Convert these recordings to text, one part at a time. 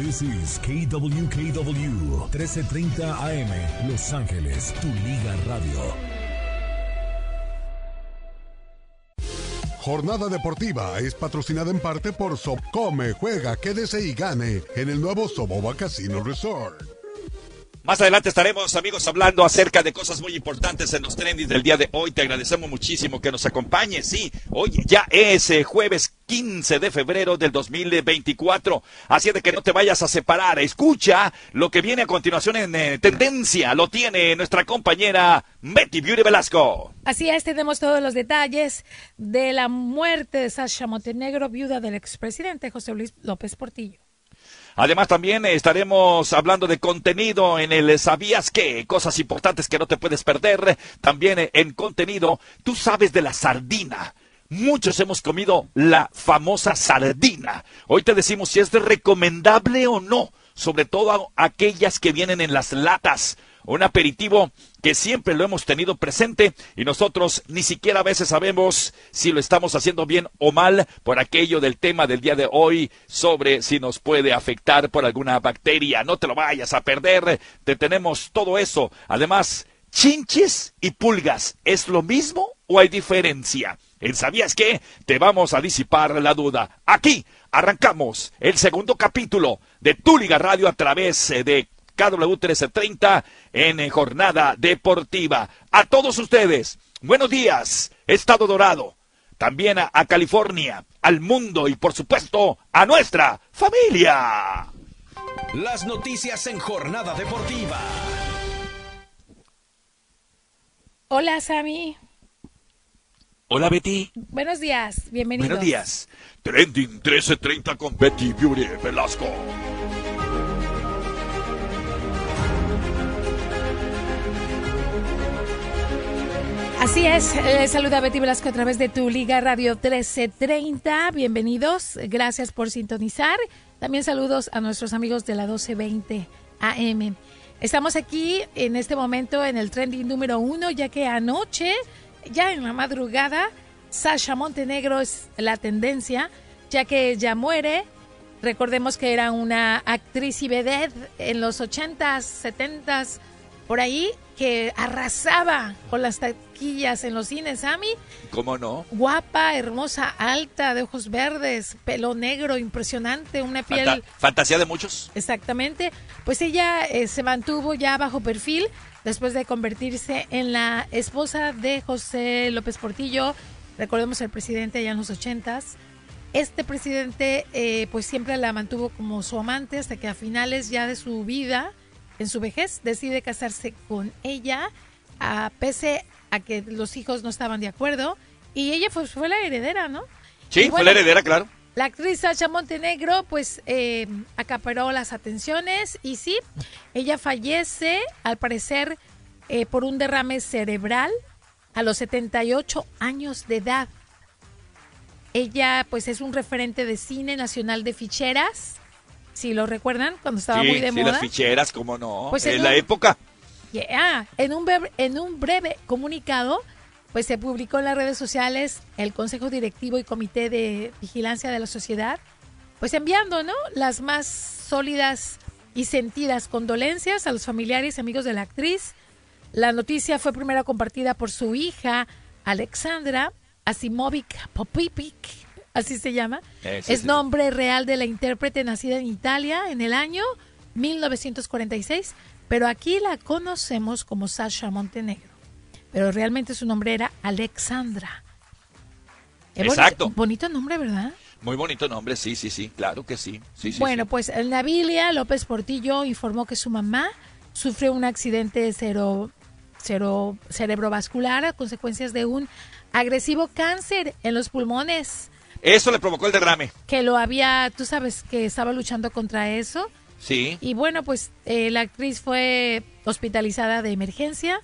This is KWKW 1330 AM Los Ángeles, tu liga radio. Jornada Deportiva es patrocinada en parte por Sobcome. Juega, quédese y gane en el nuevo Soboba Casino Resort. Más adelante estaremos, amigos, hablando acerca de cosas muy importantes en los trending del día de hoy. Te agradecemos muchísimo que nos acompañes. Sí, hoy ya es eh, jueves 15 de febrero del 2024. Así de que no te vayas a separar. Escucha lo que viene a continuación en eh, tendencia. Lo tiene nuestra compañera Betty Beauty Velasco. Así es, tenemos todos los detalles de la muerte de Sasha Montenegro, viuda del expresidente José Luis López Portillo. Además también estaremos hablando de contenido en el ¿Sabías qué? Cosas importantes que no te puedes perder. También en contenido, tú sabes de la sardina. Muchos hemos comido la famosa sardina. Hoy te decimos si es recomendable o no, sobre todo aquellas que vienen en las latas un aperitivo que siempre lo hemos tenido presente y nosotros ni siquiera a veces sabemos si lo estamos haciendo bien o mal por aquello del tema del día de hoy sobre si nos puede afectar por alguna bacteria. No te lo vayas a perder, te tenemos todo eso. Además, chinches y pulgas, ¿es lo mismo o hay diferencia? En ¿Sabías qué? Te vamos a disipar la duda. Aquí arrancamos el segundo capítulo de Tu Liga Radio a través de KW 1330 en jornada deportiva. A todos ustedes, buenos días, Estado Dorado, también a, a California, al mundo y por supuesto a nuestra familia. Las noticias en jornada deportiva. Hola, Sammy. Hola, Betty. Buenos días, bienvenidos. Buenos días. Trending 1330 con Betty Beauty Velasco. Así es, eh, saluda Betty Velasco a través de tu Liga Radio 1330. Bienvenidos, gracias por sintonizar. También saludos a nuestros amigos de la 1220 AM. Estamos aquí en este momento en el trending número uno, ya que anoche, ya en la madrugada, Sasha Montenegro es la tendencia, ya que ya muere. Recordemos que era una actriz y vedette en los 80s, 70s, por ahí, que arrasaba con las taquillas en los cines, Sammy. ¿Cómo no? Guapa, hermosa, alta, de ojos verdes, pelo negro, impresionante, una piel... Fanta- fantasía de muchos. Exactamente. Pues ella eh, se mantuvo ya bajo perfil después de convertirse en la esposa de José López Portillo. Recordemos el presidente allá en los ochentas. Este presidente eh, pues siempre la mantuvo como su amante hasta que a finales ya de su vida, en su vejez, decide casarse con ella, a, pese a que los hijos no estaban de acuerdo. Y ella fue, fue la heredera, ¿no? Sí, fue la heredera, claro. la actriz Sacha Montenegro, pues, eh, acaparó las atenciones y sí, ella fallece, al parecer, eh, por un derrame cerebral a los 78 años de edad. Ella, pues, es un referente de cine nacional de ficheras, si lo recuerdan, cuando estaba sí, muy de sí, moda. las ficheras, cómo no. Pues en en la un- época. Yeah. En, un breve, en un breve comunicado, pues se publicó en las redes sociales el Consejo Directivo y Comité de Vigilancia de la Sociedad, pues enviando, ¿no? Las más sólidas y sentidas condolencias a los familiares y amigos de la actriz. La noticia fue primero compartida por su hija, Alexandra Asimovic Popipic, así se llama. Eh, es sí, nombre real de la intérprete nacida en Italia en el año 1946, pero aquí la conocemos como Sasha Montenegro. Pero realmente su nombre era Alexandra. Eh, bonito- Exacto. Bonito, nombre, ¿verdad? Muy bonito nombre, sí, sí, sí, claro que sí. sí, bueno, sí. pues el Nabilia López Portillo informó que su mamá sufrió un accidente cero, cero- cerebrovascular a consecuencias de un agresivo cáncer en los pulmones Eso le provocó el derrame. que lo había, tú sabes que estaba luchando contra eso. Sí. Y bueno, pues eh, la actriz fue hospitalizada de emergencia,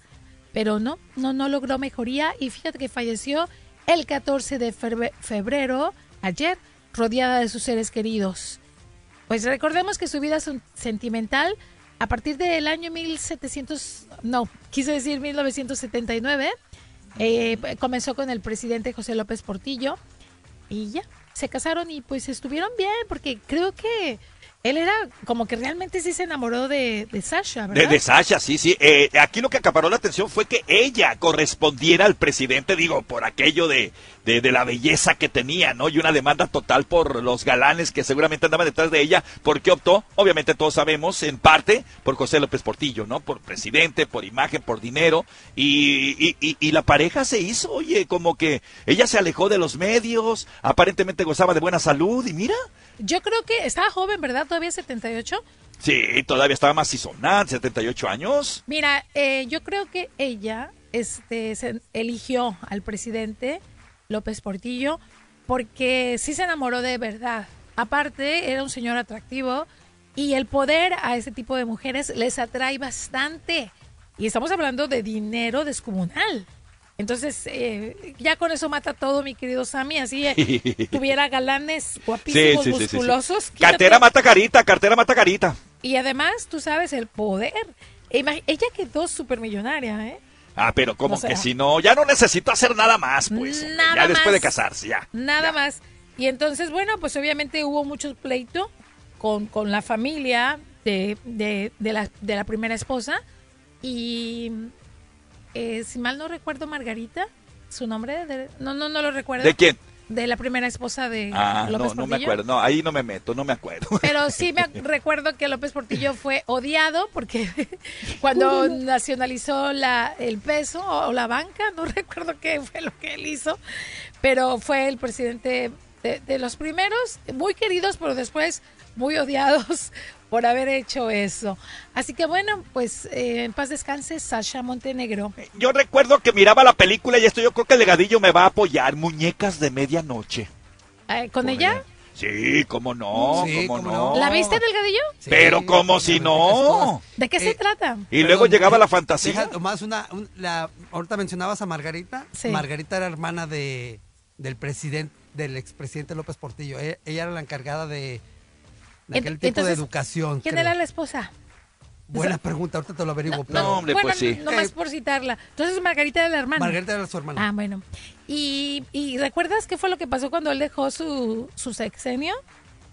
pero no, no, no logró mejoría y fíjate que falleció el 14 de febrero, ayer, rodeada de sus seres queridos. Pues recordemos que su vida sen- sentimental, a partir del año 1700, no, quise decir 1979, eh, comenzó con el presidente José López Portillo y ya, se casaron y pues estuvieron bien, porque creo que Él era como que realmente sí se enamoró de, de Sasha, ¿verdad? De, de Sasha, sí, sí. Eh, aquí lo que acaparó la atención fue que ella correspondiera al presidente, digo, por aquello de, de, de la belleza que tenía, ¿no? Y una demanda total por los galanes que seguramente andaban detrás de ella. ¿Por qué optó? Obviamente todos sabemos, en parte, por José López Portillo, ¿no? Por presidente, por imagen, por dinero. Y, y, y, y la pareja se hizo, oye, como que ella se alejó de los medios, aparentemente gozaba de buena salud y mira. Yo creo que estaba joven, ¿verdad? Todavía 78. Sí, todavía estaba más sisonada, 78 años. Mira, eh, yo creo que ella este, se eligió al presidente López Portillo porque sí se enamoró de verdad. Aparte, era un señor atractivo y el poder a ese tipo de mujeres les atrae bastante. Y estamos hablando de dinero descomunal. Entonces, eh, ya con eso mata todo, mi querido Sammy. Así eh, tuviera galanes guapísimos, Sí, sí, sí, sí, sí. musculosos. Cartera mata carita, cartera mata carita. Y además, tú sabes, el poder. Imag- Ella quedó súper millonaria, ¿eh? Ah, pero como O sea, que si no, ya no necesito hacer nada más, pues. hombre, Nada ya después de casarse, ya. Nada Ya. más. Y entonces, bueno, pues obviamente hubo mucho pleito con, con la familia de, de, de la, de la primera esposa. Y eh, si mal no recuerdo, Margarita, su nombre, de- no, no, no lo recuerdo. ¿De quién? De la primera esposa de Ah, López no, no me Portillo. acuerdo. No, ahí no me meto, no me acuerdo. Pero sí me recuerdo que López Portillo fue odiado porque cuando nacionalizó la, el peso o la banca, no recuerdo qué fue lo que él hizo, pero fue el presidente de, de los primeros, muy queridos, pero después muy odiados por haber hecho eso. Así que bueno, pues eh, en paz descanse Sasha Montenegro. Yo recuerdo que miraba la película y esto yo creo que el legadillo me va a apoyar. Muñecas de medianoche. Eh, ¿Con ella? Sí, cómo no, Sí, cómo cómo no. no. ¿La viste, Delgadillo? Sí, Pero como si no. ¿De qué se Eh, trata? Y luego Perdón, llegaba eh, la fantasía. Deja nomás una, un- la, ahorita mencionabas a Margarita. Sí. Margarita era hermana de, del presidente, del expresidente López Portillo. E- Ella, era la encargada de, de aquel Ent- tipo de entonces, educación. ¿Quién creo. era la esposa? Buena pregunta, ahorita te lo averiguo. pero no, hombre, bueno, pues sí. nomás por citarla. Entonces Margarita era la hermana. Margarita era su hermana. Ah, bueno. ¿Y, y recuerdas qué fue lo que pasó cuando él dejó su, su sexenio?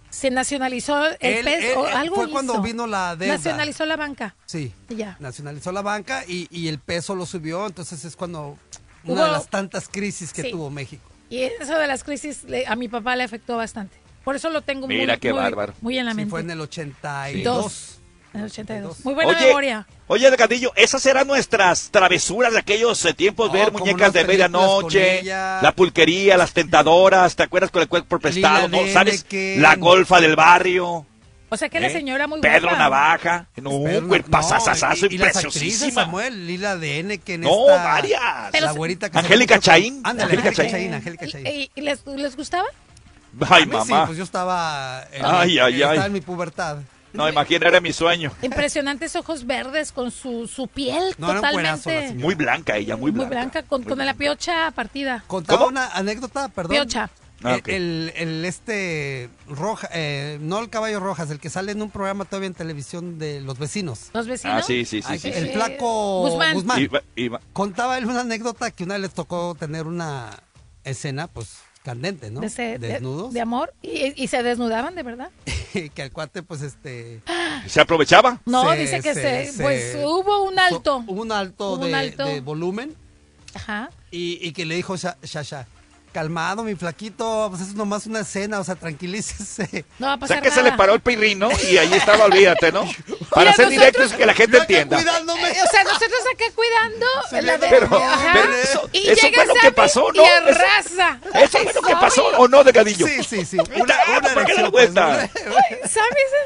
Se nacionalizó el Él- peso él- o algo fue cuando vino la deuda. Nacionalizó la banca. Sí. Ya. Nacionalizó la banca y, y el peso lo subió, entonces es cuando una Hubo- de las tantas crisis que Sí. tuvo México. Y eso de las crisis le- a mi papá le afectó bastante. Por eso lo tengo muy, Mira qué muy- bárbaro. muy en la Sí, mente. fue en el 82. En el 82. 82. Muy buena oye, memoria. oye, Delgadillo, esas eran nuestras travesuras de aquellos eh, tiempos, Oh, ver muñecas de medianoche, la pulquería, las tentadoras, ¿te acuerdas con el cuerpo prestado? Lila ¿no? ¿Sabes? Deneken. La golfa del barrio. O sea que la ¿eh? señora muy Pedro guapa. Navaja. No, Pero un no, cuerpazazazazo y- y impreciosísima. Samuel, Lila de N, que en No, esta... varias. La güerita que Angélica Chaín. Ándale, Angélica Angélica Chaín. Chaín, Angélica Chaín. ¿Y, y les, les gustaba? Ay, A mí mamá. Sí, pues yo estaba en, Ay, ay, estaba ay. en mi pubertad. No, imagina, era mi sueño. Impresionantes ojos verdes con su, su piel No, era totalmente señora. Muy blanca ella, muy muy blanca. blanca, con, Muy con la blanca. piocha partida. Contaba ¿Cómo? una anécdota, perdón. Piocha. Ah, El- el, el este roja, eh, no el caballo rojas, el que sale en un programa todavía en televisión de los vecinos. ¿Los vecinos? Ah, sí, sí, sí. Ay, sí, el sí. flaco Guzmán. Guzmán. Iba- iba- Contaba él una anécdota que una vez les tocó tener una escena, pues, candente, ¿no? De, ese- de- Desnudos. de amor. ¿Y, y se desnudaban de verdad? que al cuate, pues, este... ¿Se aprovechaba? No, se- dice que se, se- pues se- hubo un alto. Hubo un alto, Hubo un de, alto. de volumen Ajá. y, y que le dijo Sha- Shasha, calmado, mi flaquito, pues es nomás una escena, o sea, tranquilícese. No va a O sea que se le paró el pirrino y ahí estaba, olvídate, ¿no? Para Mira, ser nosotros- directos y que la gente entienda. cuidándome. O sea, nosotros acá cuidando la de- Pero- eso- y eso fue lo que pasó, y ¿no? Eso- arrasa. ¿Eso fue lo que pasó o no, Delgadillo? Sí, sí, sí. Una- Una, una ¿por qué erección, la pues, cuenta?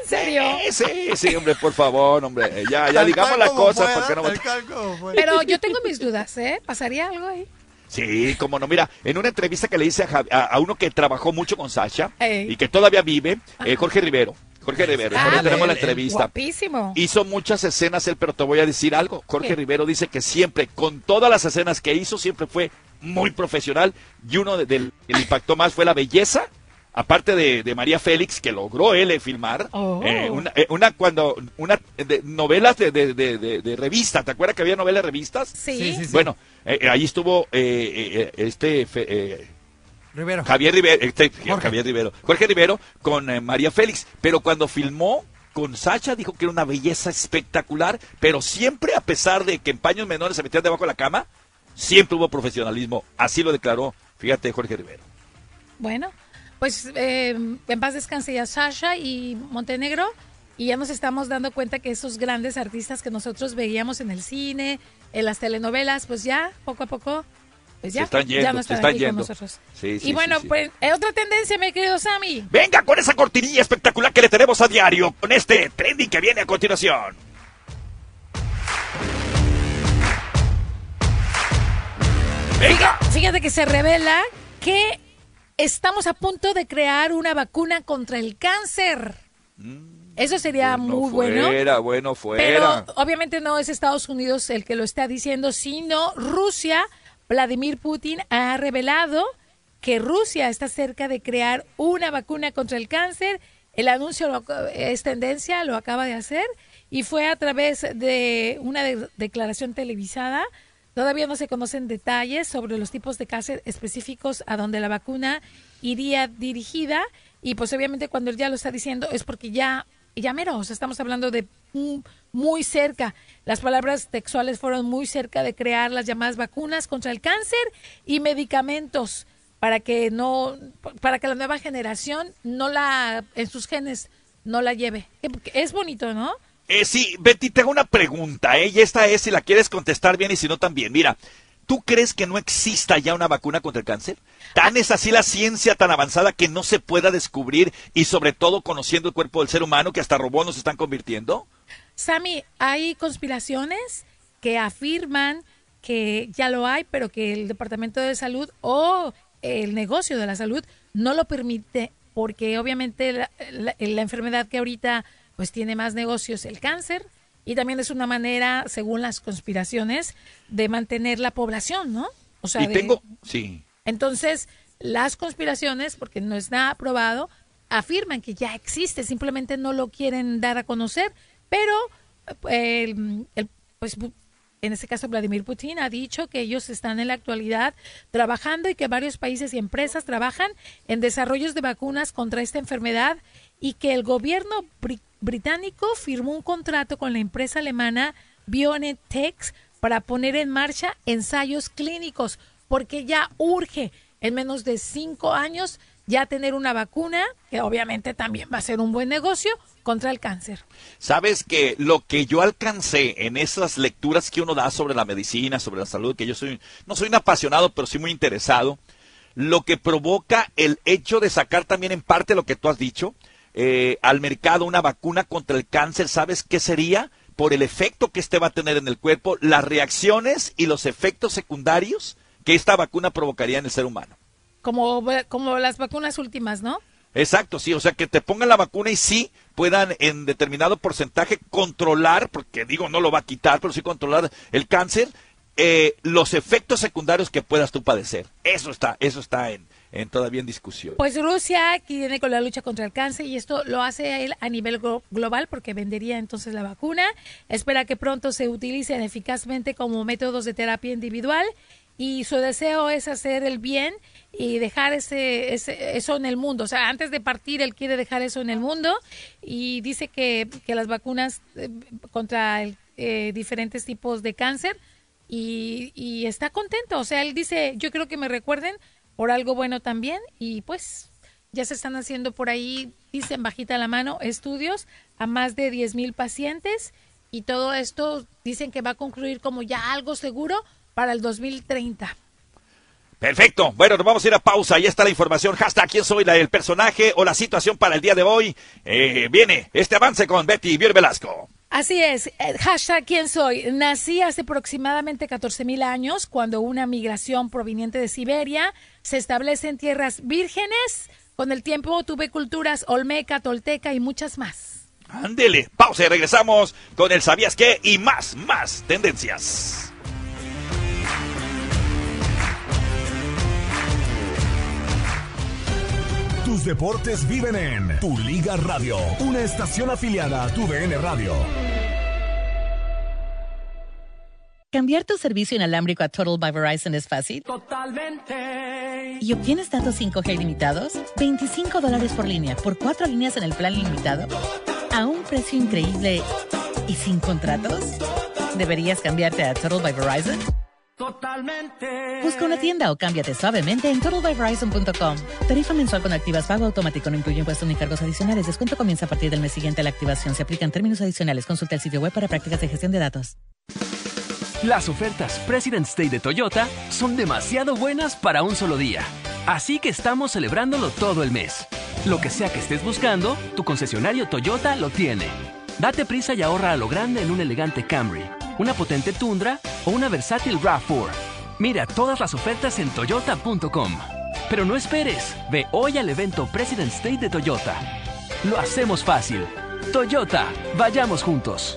en serio. Sí, sí, sí, hombre, por favor, hombre. Ya, ya digamos cual la como cosa, fue, porque no. Pero yo tengo mis dudas, ¿eh? ¿Pasaría algo ahí? Sí, como no. Mira, en una entrevista que le hice a, Javi- a- a uno que trabajó mucho con Sasha Ey. y que todavía vive, eh, Jorge Rivero. Jorge Rivero, por Ah, tenemos la entrevista. Guapísimo. Hizo muchas escenas él, pero te voy a decir algo. Jorge ¿Qué? Rivero dice que siempre, con todas las escenas que hizo, siempre fue muy profesional. Y uno de- del que le impactó más fue la belleza. Aparte de, de María Félix, que logró él eh, filmar, Oh. eh, una, eh, una cuando una de, novelas de, de, de, de- de revista, ¿te acuerdas que había novelas de revistas? Sí. Sí, sí, sí. Bueno, eh, ahí estuvo eh, este eh, Rivero. Javier Rivero, este, Jorge. Javier Rivero, Jorge Rivero con eh, María Félix, pero cuando filmó con Sacha dijo que era una belleza espectacular, pero siempre a pesar de que en paños menores se metían debajo de la cama, siempre hubo profesionalismo, así lo declaró, fíjate Jorge Rivero. Bueno, pues eh, en paz descanse ya Sasha y Montenegro. Y ya nos estamos dando cuenta que esos grandes artistas que nosotros veíamos en el cine, en las telenovelas, pues ya poco a poco, pues ya, Se están yendo, ya no se están yendo. Sí, sí, y bueno, sí, pues eh, otra tendencia, mi querido Sammy. Venga con esa cortinilla espectacular que le tenemos a diario, con este trending que viene a continuación. Venga. Fíjate que se revela que estamos a punto de crear una vacuna contra el cáncer. Eso sería Bueno muy bueno. fuera, bueno Pero fuera. obviamente no es Estados Unidos el que lo está diciendo, sino Rusia. Vladimir Putin ha revelado que Rusia está cerca de crear una vacuna contra el cáncer. El anuncio lo- es tendencia, lo acaba de hacer y fue a través de una de- declaración televisada. Todavía no se conocen detalles sobre los tipos de cáncer específicos a donde la vacuna iría dirigida y pues obviamente cuando él ya lo está diciendo es porque ya ya mero, o sea, estamos hablando de mm, muy cerca. Las palabras textuales fueron muy cerca de crear las llamadas vacunas contra el cáncer y medicamentos para que no para que la nueva generación no la en sus genes no la lleve. Es bonito, ¿no? Eh, sí, Betty, te hago una pregunta, ¿eh? Y esta es si la quieres contestar bien y si no también. Mira, ¿tú crees que no exista ya una vacuna contra el cáncer? ¿Tan es así la ciencia tan avanzada que no se pueda descubrir y sobre todo conociendo el cuerpo del ser humano que hasta robots nos están convirtiendo? Sammy, hay conspiraciones que afirman que ya lo hay, pero que el Departamento de Salud o el negocio de la salud no lo permite, porque obviamente la, la- la enfermedad que ahorita pues tiene más negocios, el cáncer, y también es una manera, según las conspiraciones, de mantener la población, ¿no? O sea, y de- tengo, sí, entonces, las conspiraciones, porque no está aprobado, afirman que ya existe, simplemente no lo quieren dar a conocer, pero eh, el- el- pues en este caso Vladimir Putin ha dicho que ellos están en la actualidad trabajando y que varios países y empresas trabajan en desarrollos de vacunas contra esta enfermedad y que el gobierno británico firmó un contrato con la empresa alemana BioNTech para poner en marcha ensayos clínicos, porque ya urge en menos de cinco años ya tener una vacuna, que obviamente también va a ser un buen negocio, contra el cáncer. Sabes que lo que yo alcancé en esas lecturas que uno da sobre la medicina, sobre la salud, que yo soy, no soy un apasionado, pero sí muy interesado, lo que provoca el hecho de sacar también en parte lo que tú has dicho, eh, al mercado una vacuna contra el cáncer, ¿sabes qué sería? Por el efecto que este va a tener en el cuerpo, las reacciones y los efectos secundarios que esta vacuna provocaría en el ser humano. Como, como las vacunas últimas, ¿no? Exacto, sí, o sea, que te pongan la vacuna y sí puedan en determinado porcentaje controlar, porque digo, no lo va a quitar, pero sí controlar el cáncer, eh, los efectos secundarios que puedas tú padecer. Eso está, eso está en, en todavía en discusión. Pues Rusia aquí viene con la lucha contra el cáncer y esto lo hace él a nivel glo- global porque vendería entonces la vacuna. Espera que pronto se utilicen eficazmente como métodos de terapia individual y su deseo es hacer el bien y dejar ese, ese- eso en el mundo. O sea, antes de partir él quiere dejar eso en el mundo y dice que, que las vacunas eh, contra el, eh, diferentes tipos de cáncer y, y está contento. O sea, él dice, yo creo que me recuerden por algo bueno también y pues ya se están haciendo por ahí, dicen bajita la mano, estudios a más de 10 mil pacientes y todo esto dicen que va a concluir como ya algo seguro para el 2030. Perfecto. Bueno, nos vamos a ir a pausa. Ahí está la información. Hashtag quién soy la, el personaje o la situación para el día de hoy. Eh, viene este avance con Betty Bier Velasco. Así es, eh, hashtag quién soy. Nací hace aproximadamente 14 mil años cuando una migración proveniente de Siberia se establece en tierras vírgenes. Con el tiempo tuve culturas olmeca, tolteca y muchas más. Ándele. Pausa y regresamos con el sabías qué y más, más tendencias. Tus deportes viven en Tu Liga Radio, una estación afiliada a Tu DN Radio. ¿Cambiar tu servicio inalámbrico a Total by Verizon es fácil? Totalmente. ¿Y obtienes datos 5G ilimitados? 25 dólares por línea por cuatro líneas en el plan ilimitado. ¿A un precio increíble y sin contratos? ¿Deberías cambiarte a Total by Verizon? Totalmente. Busca una tienda o cámbiate suavemente en totalbyverizon.com. Tarifa mensual con activas pago automático no incluye impuestos ni cargos adicionales. Descuento comienza a partir del mes siguiente a la activación. Se aplican términos adicionales. Consulta el sitio web para prácticas de gestión de datos. Las ofertas President's Day de Toyota son demasiado buenas para un solo día. Así que estamos celebrándolo todo el mes. Lo que sea que estés buscando, tu concesionario Toyota lo tiene. Date prisa y ahorra a lo grande en un elegante Camry, una potente Tundra o una versátil RAV4. Mira todas las ofertas en toyota.com. Pero no esperes, ve hoy al evento President's Day de Toyota. Lo hacemos fácil. Toyota, vayamos juntos.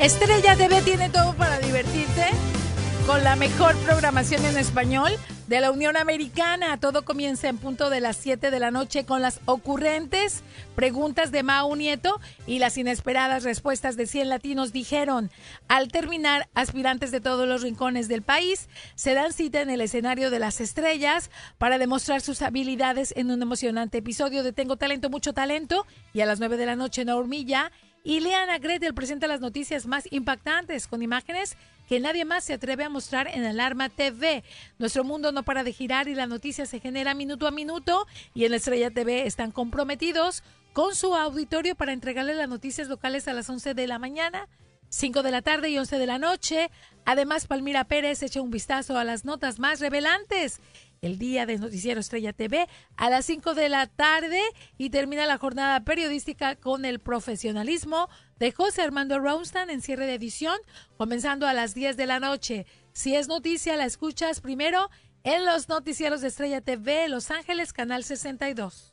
Estrella TV tiene todo para divertirte con la mejor programación en español de la Unión Americana. Todo comienza en punto de las 7 de la noche con las ocurrentes preguntas de Mao Nieto y las inesperadas respuestas de 100 latinos dijeron. Al terminar, aspirantes de todos los rincones del país se dan cita en el escenario de las estrellas para demostrar sus habilidades en un emocionante episodio de Tengo Talento, Mucho Talento y a las 9 de la noche en Hormilla. Y Leana Gretel presenta las noticias más impactantes con imágenes que nadie más se atreve a mostrar en Alarma TV. Nuestro mundo no para de girar y la noticia se genera minuto a minuto y en Estrella TV están comprometidos con su auditorio para entregarle las noticias locales a las 11 de la mañana. 5 de la tarde y 11 de la noche. Además, Palmira Pérez echa un vistazo a las notas más revelantes el día de Noticiero Estrella TV a las 5 de la tarde y termina la jornada periodística con el profesionalismo de José Armando Ronstan en cierre de edición, comenzando a las 10 de la noche. Si es noticia, la escuchas primero en los noticieros de Estrella TV Los Ángeles, Canal 62.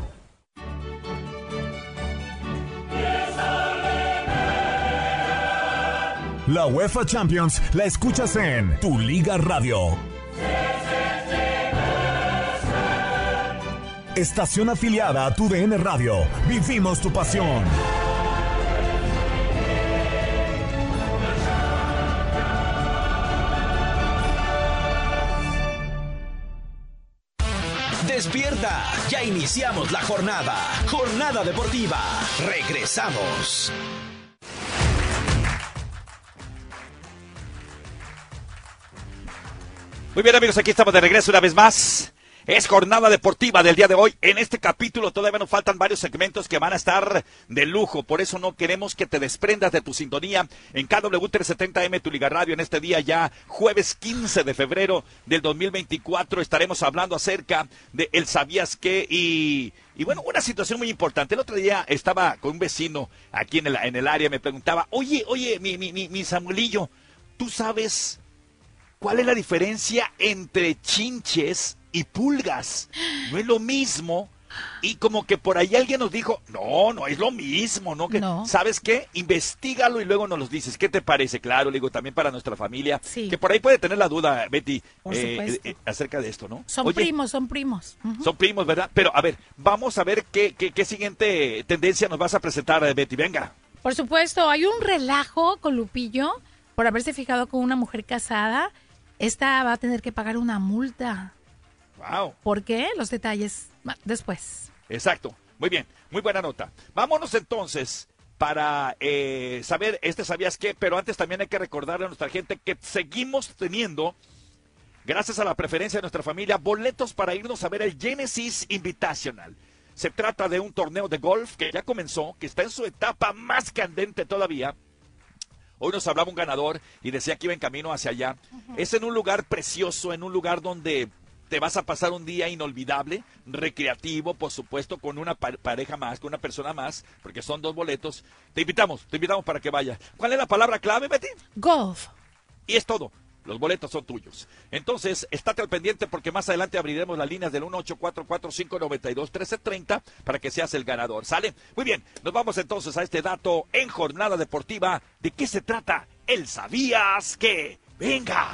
La UEFA Champions la escuchas en Tu Liga Radio. Estación afiliada a Tu DN Radio. Vivimos tu pasión. Despierta, ya iniciamos la jornada. Jornada deportiva. Regresamos. Muy bien amigos, aquí estamos de regreso una vez más. Es jornada deportiva del día de hoy. En este capítulo todavía nos faltan varios segmentos que van a estar de lujo. Por eso no queremos que te desprendas de tu sintonía en KW 370M, tu Liga Radio. En este día ya, jueves 15 de febrero del 2024, estaremos hablando acerca de El Sabías qué y... Y bueno, una situación muy importante. El otro día estaba con un vecino aquí en el, en el área, me preguntaba, oye, oye, mi, mi, mi, mi Samuelillo, ¿tú sabes ¿Cuál es la diferencia entre chinches y pulgas? No es lo mismo. Y como que por ahí alguien nos dijo, no, no es lo mismo, ¿no? Que, No. ¿Sabes qué? Investígalo y luego nos lo dices. ¿Qué te parece? Claro, le digo también para nuestra familia. Sí. Que por ahí puede tener la duda, Betty, eh, supuesto. eh, acerca de esto, ¿no? Son Oye, primos, son primos. Son primos, ¿verdad? Pero a ver, vamos a ver qué, qué, qué siguiente tendencia nos vas a presentar, eh, Betty. Venga. Por supuesto, hay un relajo con Lupillo por haberse fijado con una mujer casada. Esta va a tener que pagar una multa. Wow. ¿Por qué? Los detalles después. Exacto. Muy bien, muy buena nota. Vámonos entonces para eh, saber, este sabías qué, pero antes también hay que recordarle a nuestra gente que seguimos teniendo, gracias a la preferencia de nuestra familia, boletos para irnos a ver el Genesis Invitational. Se trata de un torneo de golf que ya comenzó, que está en su etapa más candente todavía. Hoy nos hablaba un ganador y decía que iba en camino hacia allá. Es en un lugar precioso, en un lugar donde te vas a pasar un día inolvidable, recreativo, por supuesto, con una pareja más, con una persona más, porque son dos boletos. Te invitamos, te invitamos para que vayas. ¿Cuál es la palabra clave, Betty? Golf. Y es todo. Los boletos son tuyos. Entonces, estate al pendiente porque más adelante abriremos las líneas del 1844-592-1330 para que seas el ganador. ¿Sale? Muy bien, nos vamos entonces a este dato en jornada deportiva. ¿De qué se trata? El sabías que. Venga.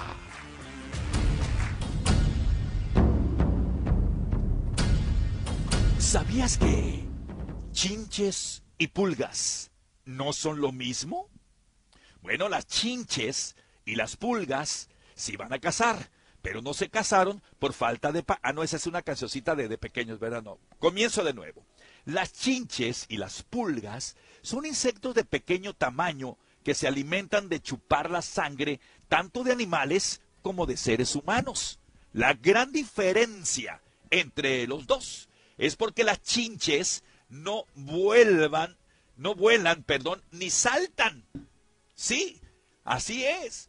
¿Sabías que chinches y pulgas no son lo mismo? Bueno, las chinches y las pulgas se iban a casar, pero no se casaron por falta de... Pa ah, no, esa es una cancioncita de, de pequeños, ¿verdad? No. Comienzo de nuevo. Las chinches y las pulgas son insectos de pequeño tamaño que se alimentan de chupar la sangre tanto de animales como de seres humanos. La gran diferencia entre los dos es porque las chinches no vuelvan, no vuelan, perdón, ni saltan. Sí, así es.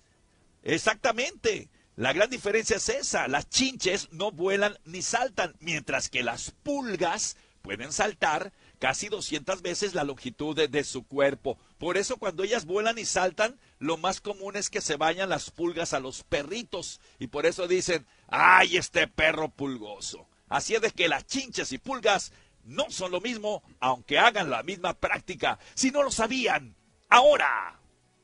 Exactamente. La gran diferencia es esa. Las chinches no vuelan ni saltan, mientras que las pulgas pueden saltar casi 200 veces la longitud de, su cuerpo. Por eso cuando ellas vuelan y saltan, lo más común es que se vayan las pulgas a los perritos. Y por eso dicen, ay, este perro pulgoso. Así es de que las chinches y pulgas no son lo mismo, aunque hagan la misma práctica. Si no lo sabían, ahora.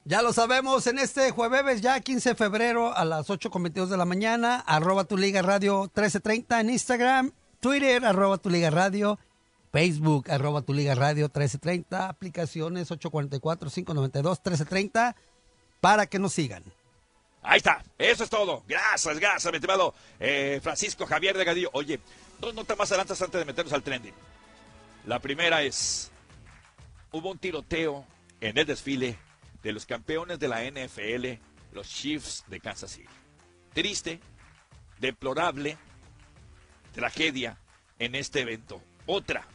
Ya lo sabemos, en este jueves, ya 15 de febrero a las 8.22 de la mañana, arroba tu liga radio 1330 en Instagram, Twitter, arroba tu liga radio, Facebook, arroba tu liga radio 1330, aplicaciones 844-592-1330, para que nos sigan. Ahí está, eso es todo. Gracias, gracias, mi estimado eh, Francisco Javier de Gadillo. Oye, dos notas más adelante antes de meternos al trending. La primera es, hubo un tiroteo en el desfile de los campeones de la NFL, los Chiefs de Kansas City. Triste, deplorable, tragedia en este evento. Otra,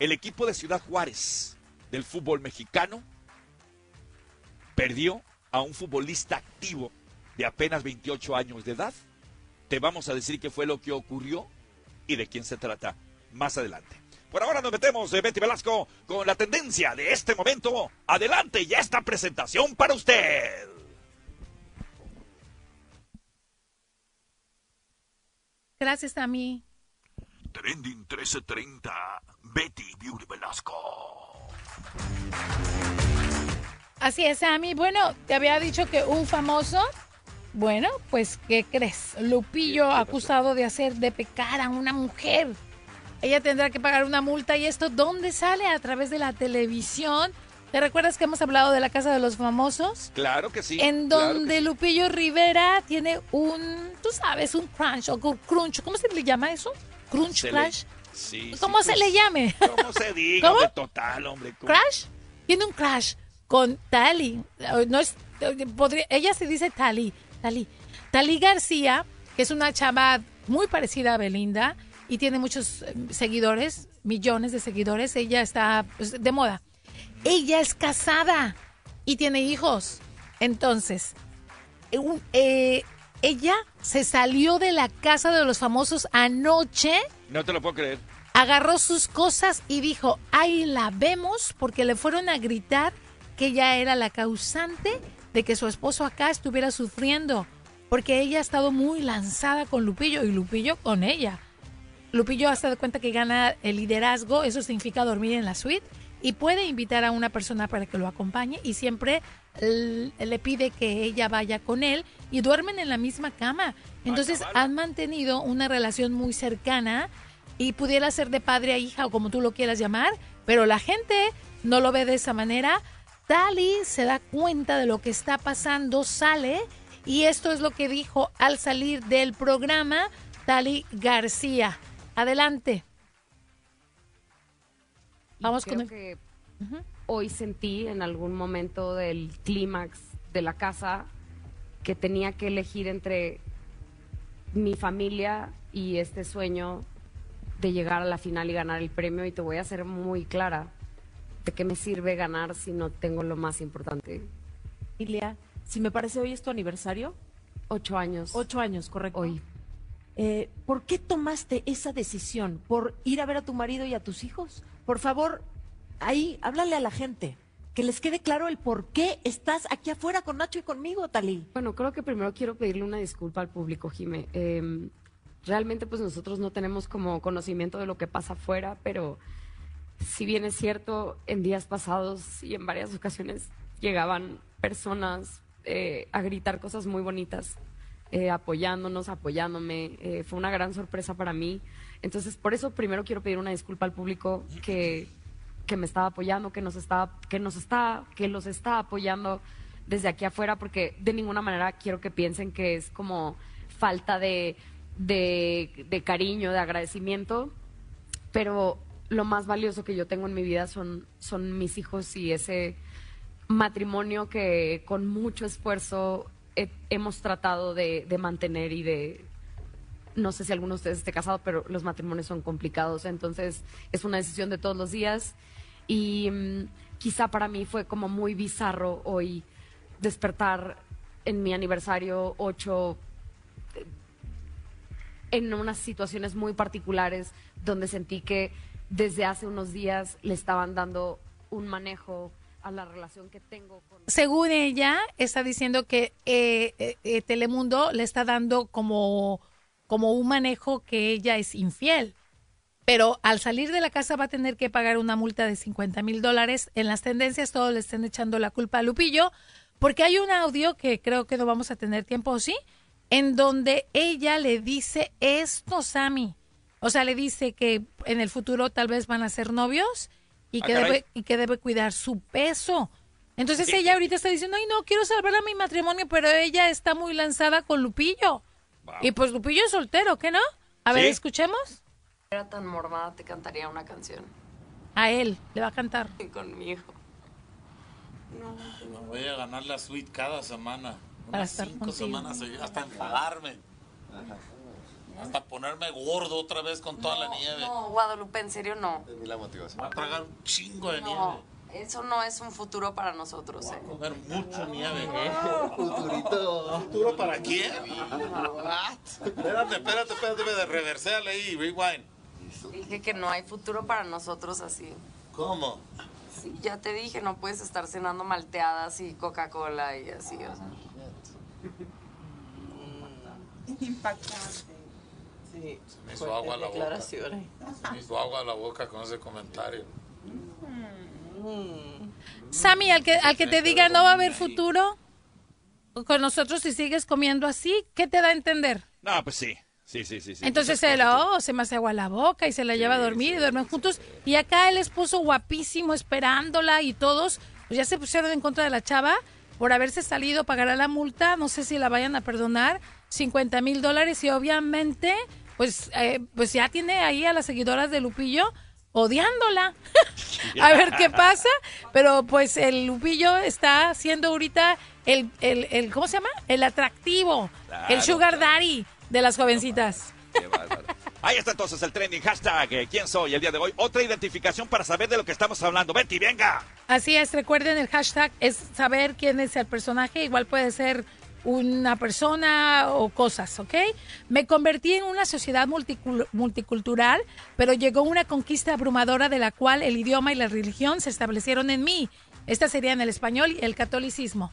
el equipo de Ciudad Juárez del fútbol mexicano perdió a un futbolista activo de apenas 28 años de edad. Te vamos a decir qué fue lo que ocurrió y de quién se trata más adelante. Por ahora nos metemos, de eh, Betty Velasco, con la tendencia de este momento. Adelante, ya esta presentación para usted. Gracias a mí. Trending 1330, Betty Beauty Velasco. Así es, Sammy. Bueno, te había dicho que un famoso bueno, pues, ¿qué crees? Lupillo acusado de hacer de pecar a una mujer. Ella tendrá que pagar una multa y esto, ¿dónde sale? A través de la televisión. ¿Te recuerdas que hemos hablado de la Casa de los Famosos? Claro que sí. En donde Lupillo Rivera tiene un, tú sabes, un crunch o crunch. ¿Cómo se le llama eso? Crunch, crash. Sí, ¿Cómo se le llame? ¿Cómo se diga? ¿Cómo? total, hombre. ¿Crash? Tiene un crash con Tali. No es, podría, ella se dice Tali Talí. Talí García, que es una chava muy parecida a Belinda y tiene muchos eh, seguidores, millones de seguidores. Ella está pues, de moda. Ella es casada y tiene hijos. Entonces, eh, ella se salió de la casa de los famosos anoche. No te lo puedo creer. Agarró sus cosas y dijo, ahí la vemos porque le fueron a gritar que ella era la causante de que su esposo acá estuviera sufriendo, porque ella ha estado muy lanzada con Lupillo y Lupillo con ella. Lupillo ha dado cuenta que gana el liderazgo, eso significa dormir en la suite, y puede invitar a una persona para que lo acompañe y siempre le pide que ella vaya con él y duermen en la misma cama. Entonces han mantenido una relación muy cercana y pudiera ser de padre a hija o como tú lo quieras llamar, pero la gente no lo ve de esa manera Tali se da cuenta de lo que está pasando, sale y esto es lo que dijo al salir del programa Tali García. Adelante. Vamos creo con el- que hoy sentí en algún momento del clímax de la casa que tenía que elegir entre mi familia y este sueño de llegar a la final y ganar el premio y te voy a ser muy clara de qué me sirve ganar si no tengo lo más importante. Ilia, si me parece hoy es tu aniversario. Ocho años. Ocho años, correcto. Hoy. Eh, ¿Por qué tomaste esa decisión? ¿Por ir a ver a tu marido y a tus hijos? Por favor, ahí, háblale a la gente. Que les quede claro el por qué estás aquí afuera con Nacho y conmigo, Talí. Bueno, creo que primero quiero pedirle una disculpa al público, Jime. Eh, realmente, pues nosotros no tenemos como conocimiento de lo que pasa afuera, pero si bien es cierto, en días pasados y en varias ocasiones llegaban personas eh, a gritar cosas muy bonitas, eh, apoyándonos, apoyándome. Eh, fue una gran sorpresa para mí. Entonces, por eso primero quiero pedir una disculpa al público que, que me estaba apoyando, que nos está, que nos está, que los está apoyando desde aquí afuera, porque de ninguna manera quiero que piensen que es como falta de, de, de cariño, de agradecimiento, pero lo más valioso que yo tengo en mi vida son, son mis hijos y ese matrimonio que con mucho esfuerzo he- hemos tratado de, de mantener y de, no sé si alguno de ustedes esté casado, pero los matrimonios son complicados, entonces es una decisión de todos los días. Y mm, quizá para mí fue como muy bizarro hoy despertar en mi aniversario 8 en unas situaciones muy particulares donde sentí que desde hace unos días le estaban dando un manejo a la relación que tengo con Según ella, está diciendo que eh, eh, eh, Telemundo le está dando como, como un manejo que ella es infiel. Pero al salir de la casa va a tener que pagar una multa de 50 mil dólares. En las tendencias todos le están echando la culpa a Lupillo, porque hay un audio que creo que no vamos a tener tiempo, ¿sí? En donde ella le dice esto, Sammy. O sea, le dice que en el futuro tal vez van a ser novios y Ah, que, debe, y que debe cuidar su peso. Entonces ella ahorita está diciendo, ay no, quiero salvar a mi matrimonio, pero ella está muy lanzada con Lupillo. Y pues Lupillo es soltero, ¿qué no? A ver, Sí. escuchemos. era tan mormada te cantaría una canción A él, le va a cantar. con mi hijo. Me voy a ganar la suite cada semana. Para Unas estar cinco contigo. semanas hasta enfadarme. Hasta ponerme gordo otra vez con toda la nieve. No, Guadalupe, en serio no. Es la motivación. Voy a tragar un chingo de No, eso no es un futuro para nosotros. eh. nieve. Comer mucho nieve. Futurito. ¿Futuro para quién? What? Espérate, espérate, espérate, de reverseale ahí, rewind. Dije que no hay futuro para nosotros así. ¿Cómo? Sí, ya te dije, no puedes estar cenando malteadas y Coca-Cola y así. O sea. Impactante. Sí. Me hizo agua la boca. declaraciones. Me hizo agua la boca con ese comentario. Sammy, al que, al que te diga no va a haber futuro con nosotros si sigues comiendo así, ¿qué te da a entender? No, pues sí. Sí, sí, sí. sí. Entonces se la, oh, se me hace agua la boca y se la lleva a dormir y duermen juntos. Y acá el esposo guapísimo esperándola y todos, pues ya se pusieron en contra de la chava por haberse salido, pagará la multa, no sé si la vayan a perdonar, 50 mil dólares y obviamente, pues, eh, pues ya tiene ahí a las seguidoras de Lupillo odiándola. a ver qué pasa, pero pues el Lupillo está siendo ahorita el, el, el ¿cómo se llama? El atractivo, el Claro, sugar daddy de las jovencitas. Qué. Ahí está entonces el trending hashtag. eh, ¿Quién soy el día de hoy? Otra identificación para saber de lo que estamos hablando. Betty, venga. Así es, recuerden el hashtag es saber quién es el personaje, igual puede ser una persona o cosas, ¿ok? Me convertí en una sociedad multicul- multicultural, pero llegó una conquista abrumadora de la cual el idioma y la religión se establecieron en mí. Esta sería en el español y el catolicismo.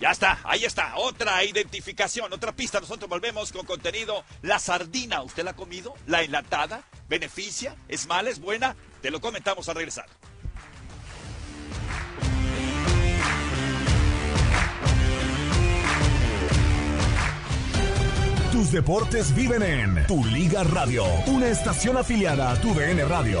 Ya está, ahí está. Otra identificación, otra pista. Nosotros volvemos con contenido. La sardina, ¿usted la ha comido? ¿La enlatada? ¿Beneficia? ¿Es mala? ¿Es buena? Te lo comentamos al regresar. Tus deportes viven en Tu Liga Radio, una estación afiliada a Tu DN Radio.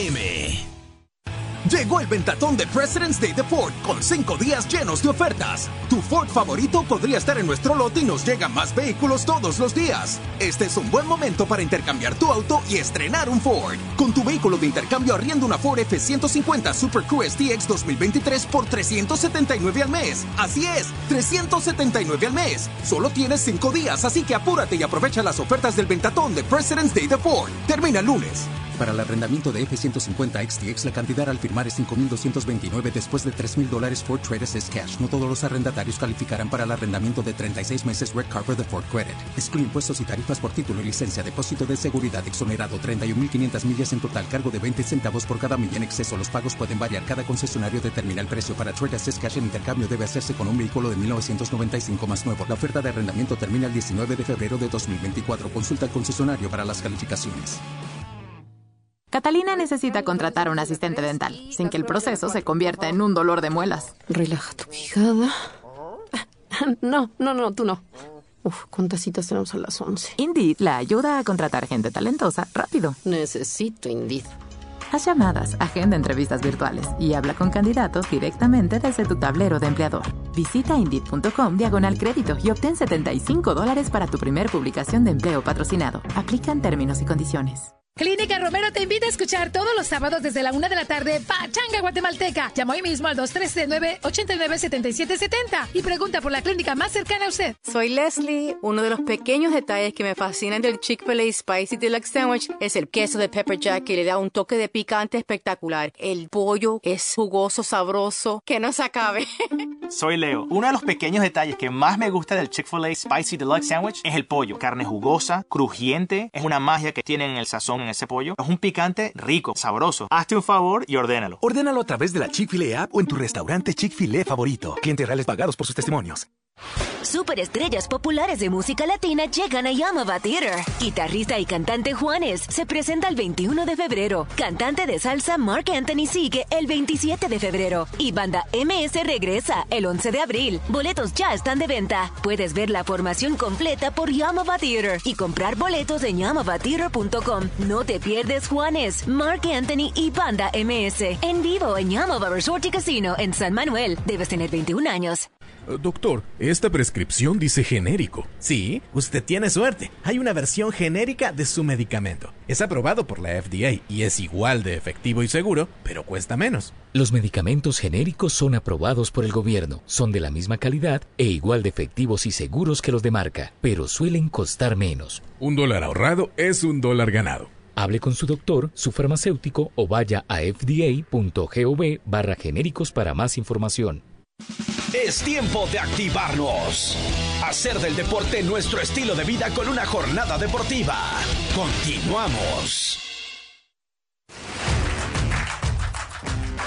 Llegó el ventatón de President's Day de Ford con cinco días llenos de ofertas. Tu Ford favorito podría estar en nuestro lote y nos llegan más vehículos todos los días. Este es un buen momento para intercambiar tu auto y estrenar un Ford. Con tu vehículo de intercambio arriendo una Ford F-150 Super Crew STX 2023 por 379 al mes. Así es, 379 al mes. Solo tienes cinco días, así que apúrate y aprovecha las ofertas del ventatón de President's Day de Ford. Termina el lunes. Para el arrendamiento de F-150 XTX, la cantidad al firmar es 5.229 después de 3.000 dólares Ford Traders es cash. No todos los arrendatarios calificarán para el arrendamiento de 36 meses Red Carpet de Ford Credit. Excluye impuestos y tarifas por título y licencia, depósito de seguridad exonerado, 31.500 millas en total, cargo de 20 centavos por cada milla en exceso. Los pagos pueden variar. Cada concesionario determina el precio. Para Traders es cash en intercambio debe hacerse con un vehículo de 1995 más nuevo. La oferta de arrendamiento termina el 19 de febrero de 2024. Consulta al concesionario para las calificaciones. Catalina necesita contratar a un asistente dental, sin que el proceso se convierta en un dolor de muelas. Relaja tu quijada. No, no, no, tú no. Uf, ¿cuántas citas tenemos a las 11? Indeed la ayuda a contratar gente talentosa rápido. Necesito Indeed. Haz llamadas, agenda entrevistas virtuales y habla con candidatos directamente desde tu tablero de empleador. Visita Indeed.com diagonal crédito y obtén 75 dólares para tu primer publicación de empleo patrocinado. Aplican términos y condiciones. Clínica Romero te invita a escuchar todos los sábados desde la una de la tarde Pachanga Guatemalteca. Llama hoy mismo al 239-897770 y pregunta por la clínica más cercana a usted. Soy Leslie. Uno de los pequeños detalles que me fascinan del Chick-fil-A Spicy Deluxe Sandwich es el queso de pepper jack que le da un toque de picante espectacular. El pollo es jugoso, sabroso, que no se acabe. Soy Leo. Uno de los pequeños detalles que más me gusta del Chick-fil-A Spicy Deluxe Sandwich es el pollo. Carne jugosa, crujiente, es una magia que tienen en el sazón en ese pollo. Es un picante rico, sabroso. Hazte un favor y ordénalo. Ordénalo a través de la Chick-fil-A app o en tu restaurante Chick-fil-A favorito. Clientes reales pagados por sus testimonios. Superestrellas populares de música latina llegan a Yamava Theater. Guitarrista y cantante Juanes se presenta el 21 de febrero. Cantante de salsa Mark Anthony sigue el 27 de febrero. Y banda MS regresa el 11 de abril. Boletos ya están de venta. Puedes ver la formación completa por Yamava Theater y comprar boletos en yamavatheater.com. No te pierdes Juanes, Mark Anthony y banda MS en vivo en Yamava Resort y Casino en San Manuel. Debes tener 21 años. Eh, Doctor, esta prescripción dice genérico. Sí, usted tiene suerte. Hay una versión genérica de su medicamento. Es aprobado por la FDA y es igual de efectivo y seguro, pero cuesta menos. Los medicamentos genéricos son aprobados por el gobierno, son de la misma calidad e igual de efectivos y seguros que los de marca, pero suelen costar menos. Un dólar ahorrado es un dólar ganado. Hable con su doctor, su farmacéutico o vaya a fda.gov barra genéricos para más información. Es tiempo de activarnos. Hacer del deporte nuestro estilo de vida con una jornada deportiva. Continuamos.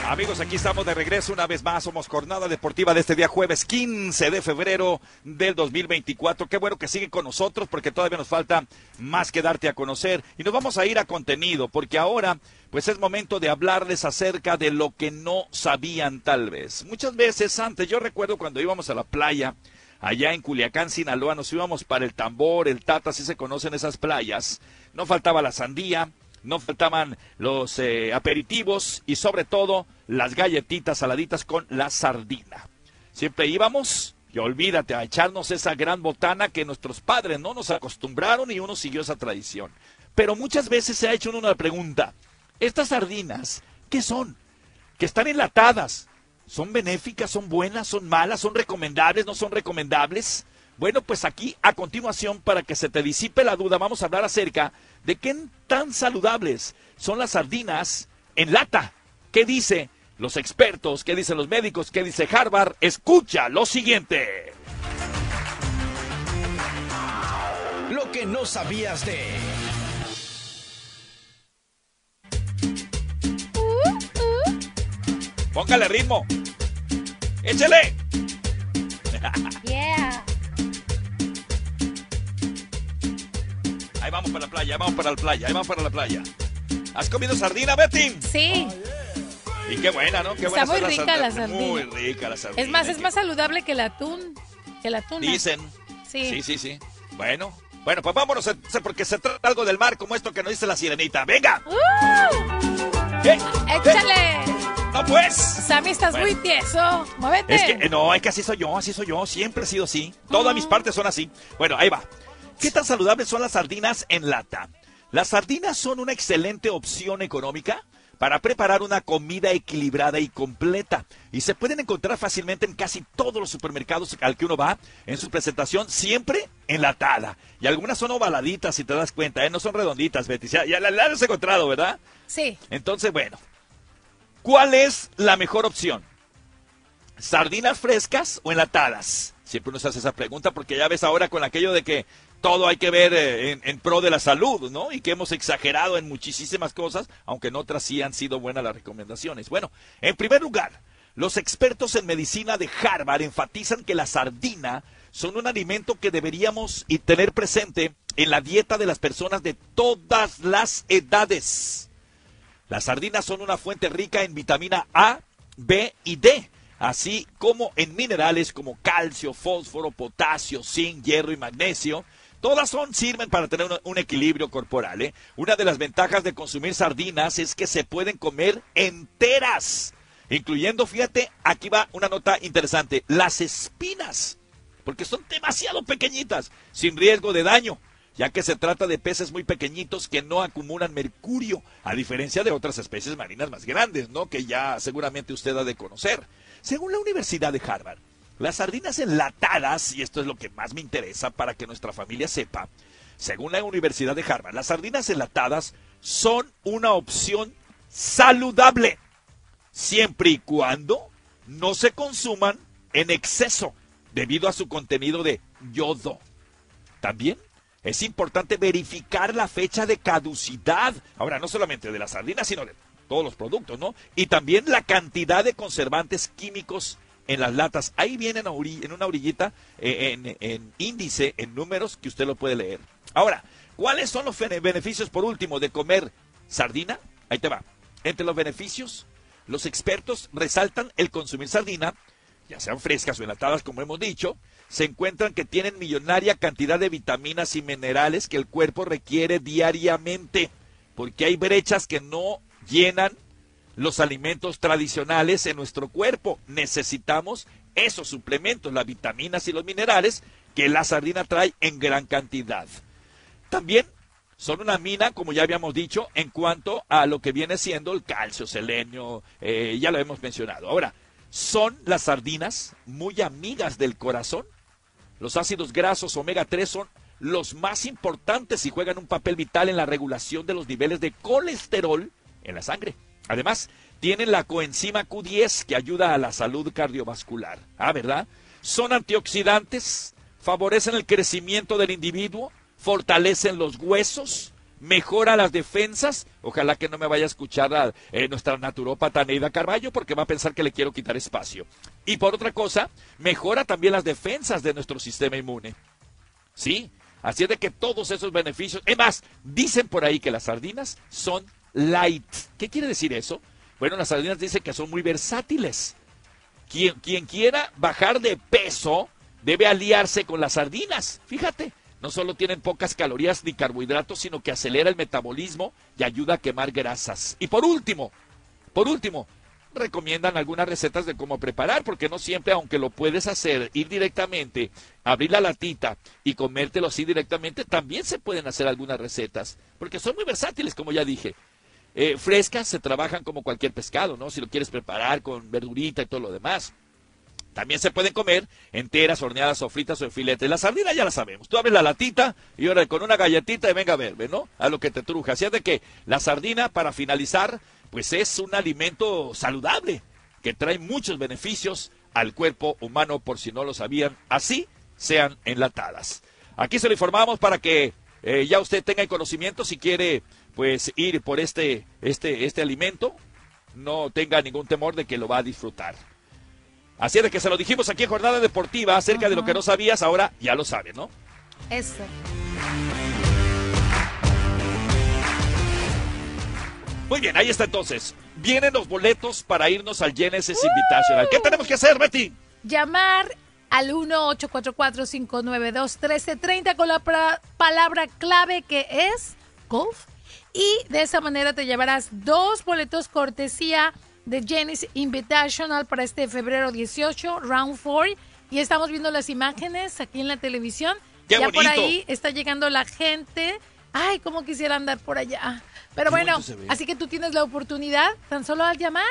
Amigos, aquí estamos de regreso una vez más. Somos jornada deportiva de este día jueves 15 de febrero del 2024. Qué bueno que sigue con nosotros porque todavía nos falta más que darte a conocer. Y nos vamos a ir a contenido porque ahora pues es momento de hablarles acerca de lo que no sabían tal vez. Muchas veces antes, yo recuerdo cuando íbamos a la playa, allá en Culiacán, Sinaloa, nos íbamos para el tambor, el tata, así se conocen esas playas. No faltaba la sandía, no faltaban los eh, aperitivos y sobre todo las galletitas saladitas con la sardina. Siempre íbamos, y olvídate, a echarnos esa gran botana que nuestros padres no nos acostumbraron y uno siguió esa tradición. Pero muchas veces se ha hecho una pregunta, ¿estas sardinas qué son? Que están enlatadas. ¿Son benéficas? ¿Son buenas? ¿Son malas? ¿Son recomendables? ¿No son recomendables? Bueno, pues aquí a continuación, para que se te disipe la duda, vamos a hablar acerca de qué tan saludables son las sardinas en lata. ¿Qué dice los expertos? ¿Qué dicen los médicos? ¿Qué dice Harvard? Escucha lo siguiente. Lo que no sabías de... Póngale ritmo. Échele. Yeah. Ahí vamos para la playa, ahí vamos para la playa, ahí vamos para la playa. ¿Has comido sardina, Betty? Sí. Y qué buena, ¿no? Qué Está buena muy son rica la sardinas. sardina. Muy rica la sardina. Es más, es más saludable que el atún. Que la tuna. Dicen. Sí. Sí, sí, sí. Bueno, bueno, pues vámonos, porque se trata algo del mar como esto que nos dice la sirenita. ¡Venga! ¡Uh! ¡Eh! ¡Échale! ¡No pues! Sammy, estás Bueno. muy tieso. Muévete. Es que, eh, no, es que así soy yo, así soy yo. Siempre he sido así. Todas mis partes son así. Bueno, ahí va. ¿Qué tan saludables son las sardinas en lata? Las sardinas son una excelente opción económica para preparar una comida equilibrada y completa. Y se pueden encontrar fácilmente en casi todos los supermercados al que uno va, en su presentación siempre enlatada. Y algunas son ovaladitas, si te das cuenta, ¿eh? no son redonditas, Betty. Ya, ya la, la has encontrado, ¿verdad? Sí. Entonces, bueno, ¿cuál es la mejor opción? ¿Sardinas frescas o enlatadas? Siempre uno se hace esa pregunta porque ya ves ahora con aquello de que todo hay que ver eh, en, en pro de la salud, ¿no? Y que hemos exagerado en muchísimas cosas, aunque en otras sí han sido buenas las recomendaciones. Bueno, en primer lugar, los expertos en medicina de Harvard enfatizan que la sardina son un alimento que deberíamos tener presente en la dieta de las personas de todas las edades. Las sardinas son una fuente rica en vitamina A, B y D, así como en minerales como calcio, fósforo, potasio, zinc, hierro y magnesio. Todas son, sirven para tener un, equilibrio corporal. ¿eh? Una de las ventajas de consumir sardinas es que se pueden comer enteras, incluyendo, fíjate, aquí va una nota interesante, las espinas, porque son demasiado pequeñitas, sin riesgo de daño ya que se trata de peces muy pequeñitos que no acumulan mercurio, a diferencia de otras especies marinas más grandes, ¿no? Que ya seguramente usted ha de conocer. Según la Universidad de Harvard, las sardinas enlatadas, y esto es lo que más me interesa para que nuestra familia sepa, según la Universidad de Harvard, las sardinas enlatadas son una opción saludable, siempre y cuando no se consuman en exceso debido a su contenido de yodo. También es importante verificar la fecha de caducidad. Ahora, no solamente de las sardinas, sino de todos los productos, ¿no? Y también la cantidad de conservantes químicos en las latas. Ahí viene en, una orillita, eh, en, en índice, en números, que usted lo puede leer. Ahora, ¿cuáles son los bene- beneficios, por último, de comer sardina? Ahí te va. Entre los beneficios, los expertos resaltan el consumir sardina, ya sean frescas o enlatadas, como hemos dicho, se encuentran que tienen millonaria cantidad de vitaminas y minerales que el cuerpo requiere diariamente, porque hay brechas que no llenan los alimentos tradicionales en nuestro cuerpo. Necesitamos esos suplementos, las vitaminas y los minerales que la sardina trae en gran cantidad. También son una mina, como ya habíamos dicho, en cuanto a lo que viene siendo el calcio, selenio, eh, ya lo hemos mencionado. Ahora, ¿son las sardinas muy amigas del corazón? Los ácidos grasos omega 3 son los más importantes y juegan un papel vital en la regulación de los niveles de colesterol en la sangre. Además, tienen la coenzima Q10 que ayuda a la salud cardiovascular. Ah, ¿verdad? Son antioxidantes, favorecen el crecimiento del individuo, fortalecen los huesos, mejora las defensas. Ojalá que no me vaya a escuchar a eh, nuestra naturópata Neida Carballo porque va a pensar que le quiero quitar espacio. Y por otra cosa, mejora también las defensas de nuestro sistema inmune. Sí, así es de que todos esos beneficios, es más, dicen por ahí que las sardinas son light. ¿Qué quiere decir eso? Bueno, las sardinas dicen que son muy versátiles. Quien, quien quiera bajar de peso debe aliarse con las sardinas. Fíjate, no solo tienen pocas calorías ni carbohidratos, sino que acelera el metabolismo y ayuda a quemar grasas. Y por último, por último, recomiendan algunas recetas de cómo preparar, porque no siempre, aunque lo puedes hacer, ir directamente, abrir la latita y comértelo así directamente, también se pueden hacer algunas recetas, porque son muy versátiles, como ya dije. Eh, frescas se trabajan como cualquier pescado, ¿no? Si lo quieres preparar con verdurita y todo lo demás. También se pueden comer enteras, horneadas o fritas o en filetes. La sardina ya la sabemos. Tú abres la latita y ahora con una galletita y venga a verme, ¿no? A lo que te truja. Así es de que la sardina, para finalizar, pues es un alimento saludable que trae muchos beneficios al cuerpo humano, por si no lo sabían. Así sean enlatadas. Aquí se lo informamos para que eh, ya usted tenga el conocimiento si quiere pues ir por este, este, este alimento no tenga ningún temor de que lo va a disfrutar. Así es de que se lo dijimos aquí en Jornada Deportiva acerca de lo que no sabías, ahora ya lo sabes, ¿no? Eso. Muy bien, ahí está entonces. Vienen los boletos para irnos al Genesis Invitational. ¿Qué tenemos que hacer, Betty? Llamar al 1-844-592-1330 con la palabra clave que es golf. Y de esa manera te llevarás dos boletos cortesía de Genesis Invitational para este febrero 18, round 4. Y estamos viendo las imágenes aquí en la televisión. ¡Qué ya por ahí está llegando la gente. Ay, cómo quisiera andar por allá. Pero Qué bueno, así que tú tienes la oportunidad tan solo al llamar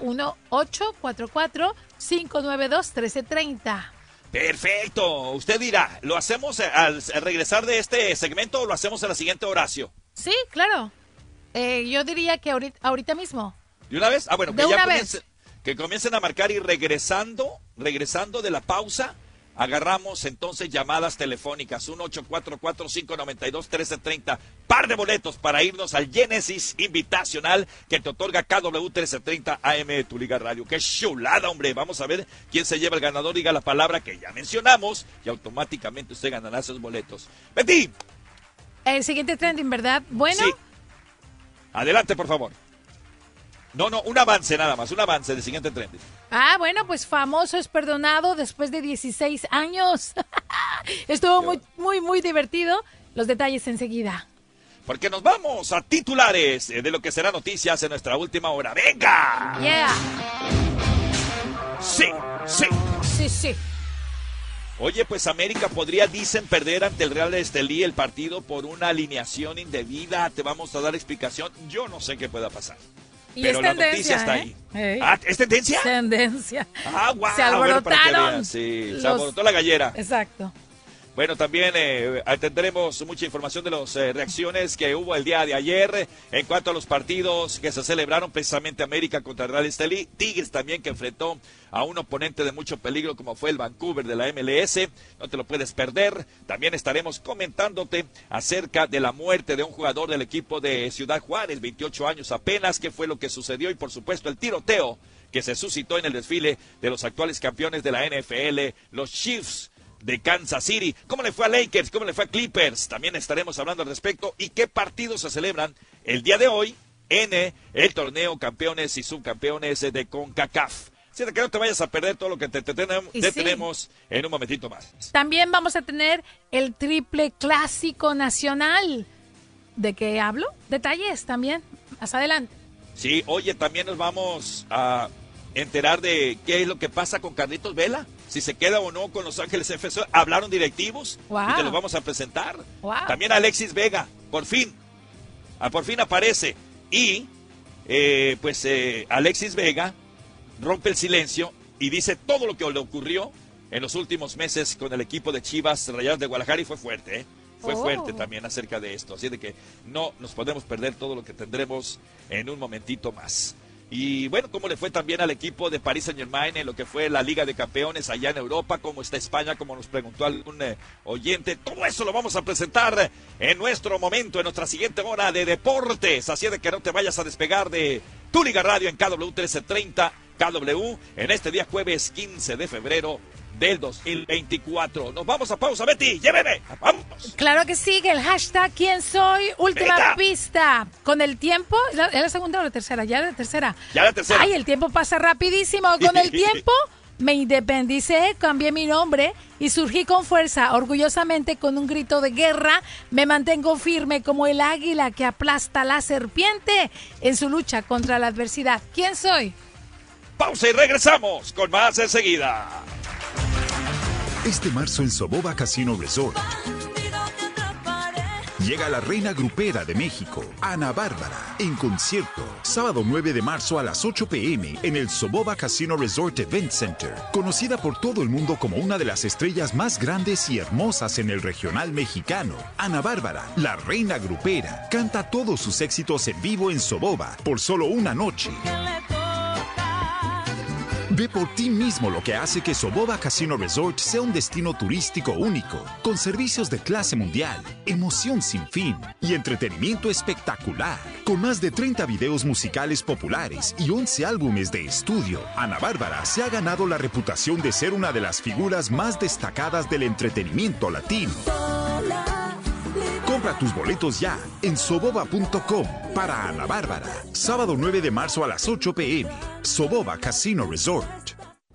1-844-592-1330. Perfecto. Usted dirá, ¿lo hacemos al, al regresar de este segmento o lo hacemos en la siguiente Horacio? Sí, claro. Eh, yo diría que ahorita, ahorita mismo. ¿De una vez? Ah, bueno, que ya comiencen, que comiencen a marcar y regresando, regresando de la pausa, agarramos entonces llamadas telefónicas 1-844-592-1330. Par de boletos para irnos al Genesis Invitacional que te otorga KW 1330 AM de tu Liga Radio. ¡Qué chulada, hombre! Vamos a ver quién se lleva el ganador. Diga la palabra que ya mencionamos y automáticamente usted ganará esos boletos. Betty, El siguiente trending, ¿verdad? Bueno, Sí. adelante, por favor. No, no, un avance nada más, un avance del siguiente trending. ah, bueno, pues famoso es perdonado después de 16 años. Estuvo muy, muy, muy divertido. Los detalles enseguida. Porque nos vamos a titulares eh, de lo que será noticias en nuestra última hora. ¡Venga! Yeah. Sí, sí. Sí, sí. Oye, pues América podría, dicen, perder ante el Real de Estelí el partido por una alineación indebida. Te vamos a dar explicación. Yo no sé qué pueda pasar. Y pero la tendencia, noticia está ¿eh? ahí. Ey. Ah, ¿es tendencia? Tendencia. Ah, guau. Se bueno, para que alborotaron. vean, sí, se los- alborotó la gallera. Exacto. Bueno, también eh, tendremos mucha información de las eh, reacciones que hubo el día de ayer eh, en cuanto a los partidos que se celebraron precisamente América contra Real Estelí. Tigres también que enfrentó a un oponente de mucho peligro como fue el Vancouver de la MLS. No te lo puedes perder. También estaremos comentándote acerca de la muerte de un jugador del equipo de Ciudad Juárez, 28 años apenas, qué fue lo que sucedió y por supuesto el tiroteo que se suscitó en el desfile de los actuales campeones de la NFL, los Chiefs de Kansas City. ¿Cómo le fue a Lakers? ¿Cómo le fue a Clippers? También estaremos hablando al respecto. ¿Y qué partidos se celebran el día de hoy en el torneo campeones y subcampeones de CONCACAF? De que no te vayas a perder todo lo que te, te tenem- Y te sí. tenemos en un momentito más. También vamos a tener el triple clásico nacional. ¿De qué hablo? Detalles también. Más adelante. Sí, oye, también nos vamos a enterar de qué es lo que pasa con Carlitos Vela. Si se queda o no con Los Ángeles FC. Hablaron directivos Wow. y te los vamos a presentar. Wow. También Alexis Vega, por fin. Ah, por fin aparece. Y, eh, pues, eh, Alexis Vega rompe el silencio y dice todo lo que le ocurrió en los últimos meses con el equipo de Chivas Rayadas de Guadalajara y fue fuerte, ¿eh? Fue Oh. fuerte también acerca de esto. Así de que no nos podemos perder todo lo que tendremos en un momentito más. Y bueno, cómo le fue también al equipo de Paris Saint Germain en lo que fue la Liga de Campeones allá en Europa, cómo está España, como nos preguntó algún eh, oyente. Todo eso lo vamos a presentar en nuestro momento, en nuestra siguiente hora de deportes. Así de que no te vayas a despegar de tu Liga Radio en KW 1330, KW, en este día jueves 15 de febrero del 2024. Nos vamos a pausa, Betty, lléveme. Vamos. Claro que sigue el hashtag ¿Quién soy? Última pista. Con el tiempo, ¿es la, segunda o la tercera? Ya la tercera. Ya la tercera. Ay, el tiempo pasa rapidísimo. Con el tiempo me independicé, cambié mi nombre y surgí con fuerza, orgullosamente con un grito de guerra. Me mantengo firme como el águila que aplasta a la serpiente en su lucha contra la adversidad. ¿Quién soy? Pausa y regresamos con más enseguida. Este marzo en Soboba Casino Resort. Llega la reina grupera de México, Ana Bárbara, en concierto, sábado 9 de marzo a las 8 pm en el Soboba Casino Resort Event Center, conocida por todo el mundo como una de las estrellas más grandes y hermosas en el regional mexicano. Ana Bárbara, la reina grupera, canta todos sus éxitos en vivo en Soboba por solo una noche. Ve por ti mismo lo que hace que Soboba Casino Resort sea un destino turístico único, con servicios de clase mundial, emoción sin fin y entretenimiento espectacular. Con más de 30 videos musicales populares y 11 álbumes de estudio, Ana Bárbara se ha ganado la reputación de ser una de las figuras más destacadas del entretenimiento latino. Compra tus boletos ya en soboba.com para Ana Bárbara. Sábado 9 de marzo a las 8 pm. Soboba Casino Resort.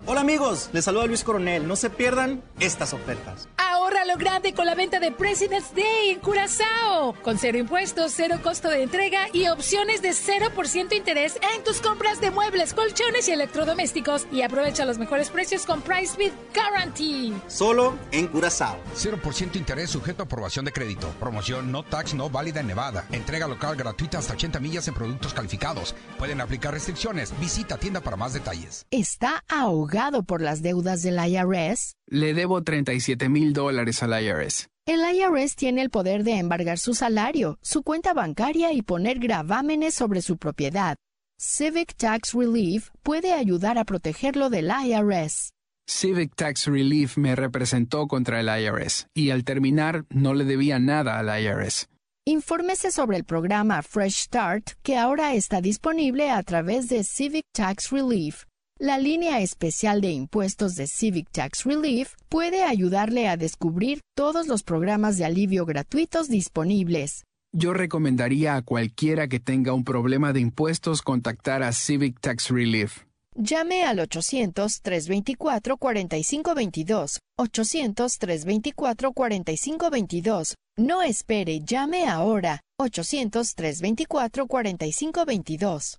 Hola amigos, les saluda Luis Coronel. No se pierdan estas ofertas. Ahorra lo grande con la venta de President's Day en Curazao. Con cero impuestos, cero costo de entrega y opciones de 0% interés en tus compras de muebles, colchones y electrodomésticos. Y aprovecha los mejores precios con Price with Guarantee. Solo en Curazao. 0% interés sujeto a aprobación de crédito. Promoción no tax no válida en Nevada. Entrega local gratuita hasta 80 millas en productos calificados. Pueden aplicar restricciones. Visita tienda para más detalles. ¿Está ahogado por las deudas del IRS? Le debo 37 mil dólares al IRS. El IRS tiene el poder de embargar su salario, su cuenta bancaria y poner gravámenes sobre su propiedad. Civic Tax Relief puede ayudar a protegerlo del IRS. Civic Tax Relief me representó contra el IRS y al terminar no le debía nada al IRS. Infórmese sobre el programa Fresh Start que ahora está disponible a través de Civic Tax Relief. La línea especial de impuestos de Civic Tax Relief puede ayudarle a descubrir todos los programas de alivio gratuitos disponibles. Yo recomendaría a cualquiera que tenga un problema de impuestos contactar a Civic Tax Relief. Llame al 800-324-4522. 800-324-4522. No espere, llame ahora. 800-324-4522.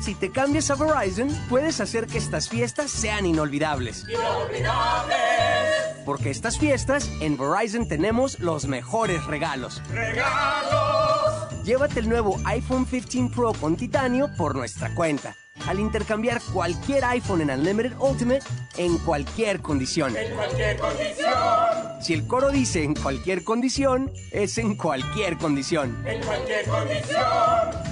Si te cambias a Verizon, puedes hacer que estas fiestas sean inolvidables. Porque estas fiestas, en Verizon tenemos los mejores regalos. ¡Regalos! Llévate el nuevo iPhone 15 Pro con titanio por nuestra cuenta. Al intercambiar cualquier iPhone en Unlimited Ultimate en cualquier condición. En cualquier condición. Si el coro dice en cualquier condición, es en cualquier condición. En cualquier condición.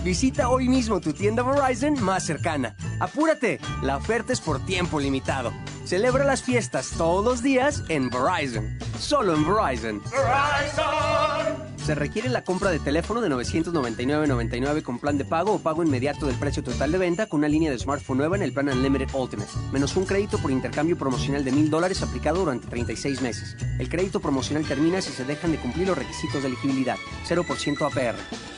Visita hoy mismo tu tienda Verizon más cercana. Apúrate, la oferta es por tiempo limitado. Celebra las fiestas todos los días en Verizon. Solo en Verizon. Verizon. Se requiere la compra de teléfono de 999.99 con plan de pago o pago inmediato del precio total de venta con una línea de smartphone nueva en el plan Unlimited Ultimate, menos un crédito por intercambio promocional de mil dólares aplicado durante 36 meses. El crédito promocional termina si se dejan de cumplir los requisitos de elegibilidad. 0% APR.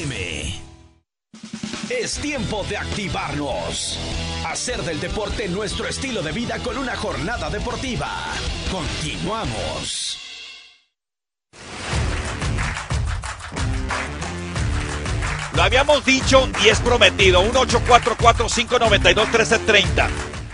Es tiempo de activarnos. Hacer del deporte nuestro estilo de vida con una jornada deportiva. Continuamos. Lo habíamos dicho y es prometido. 1-844-592-1330.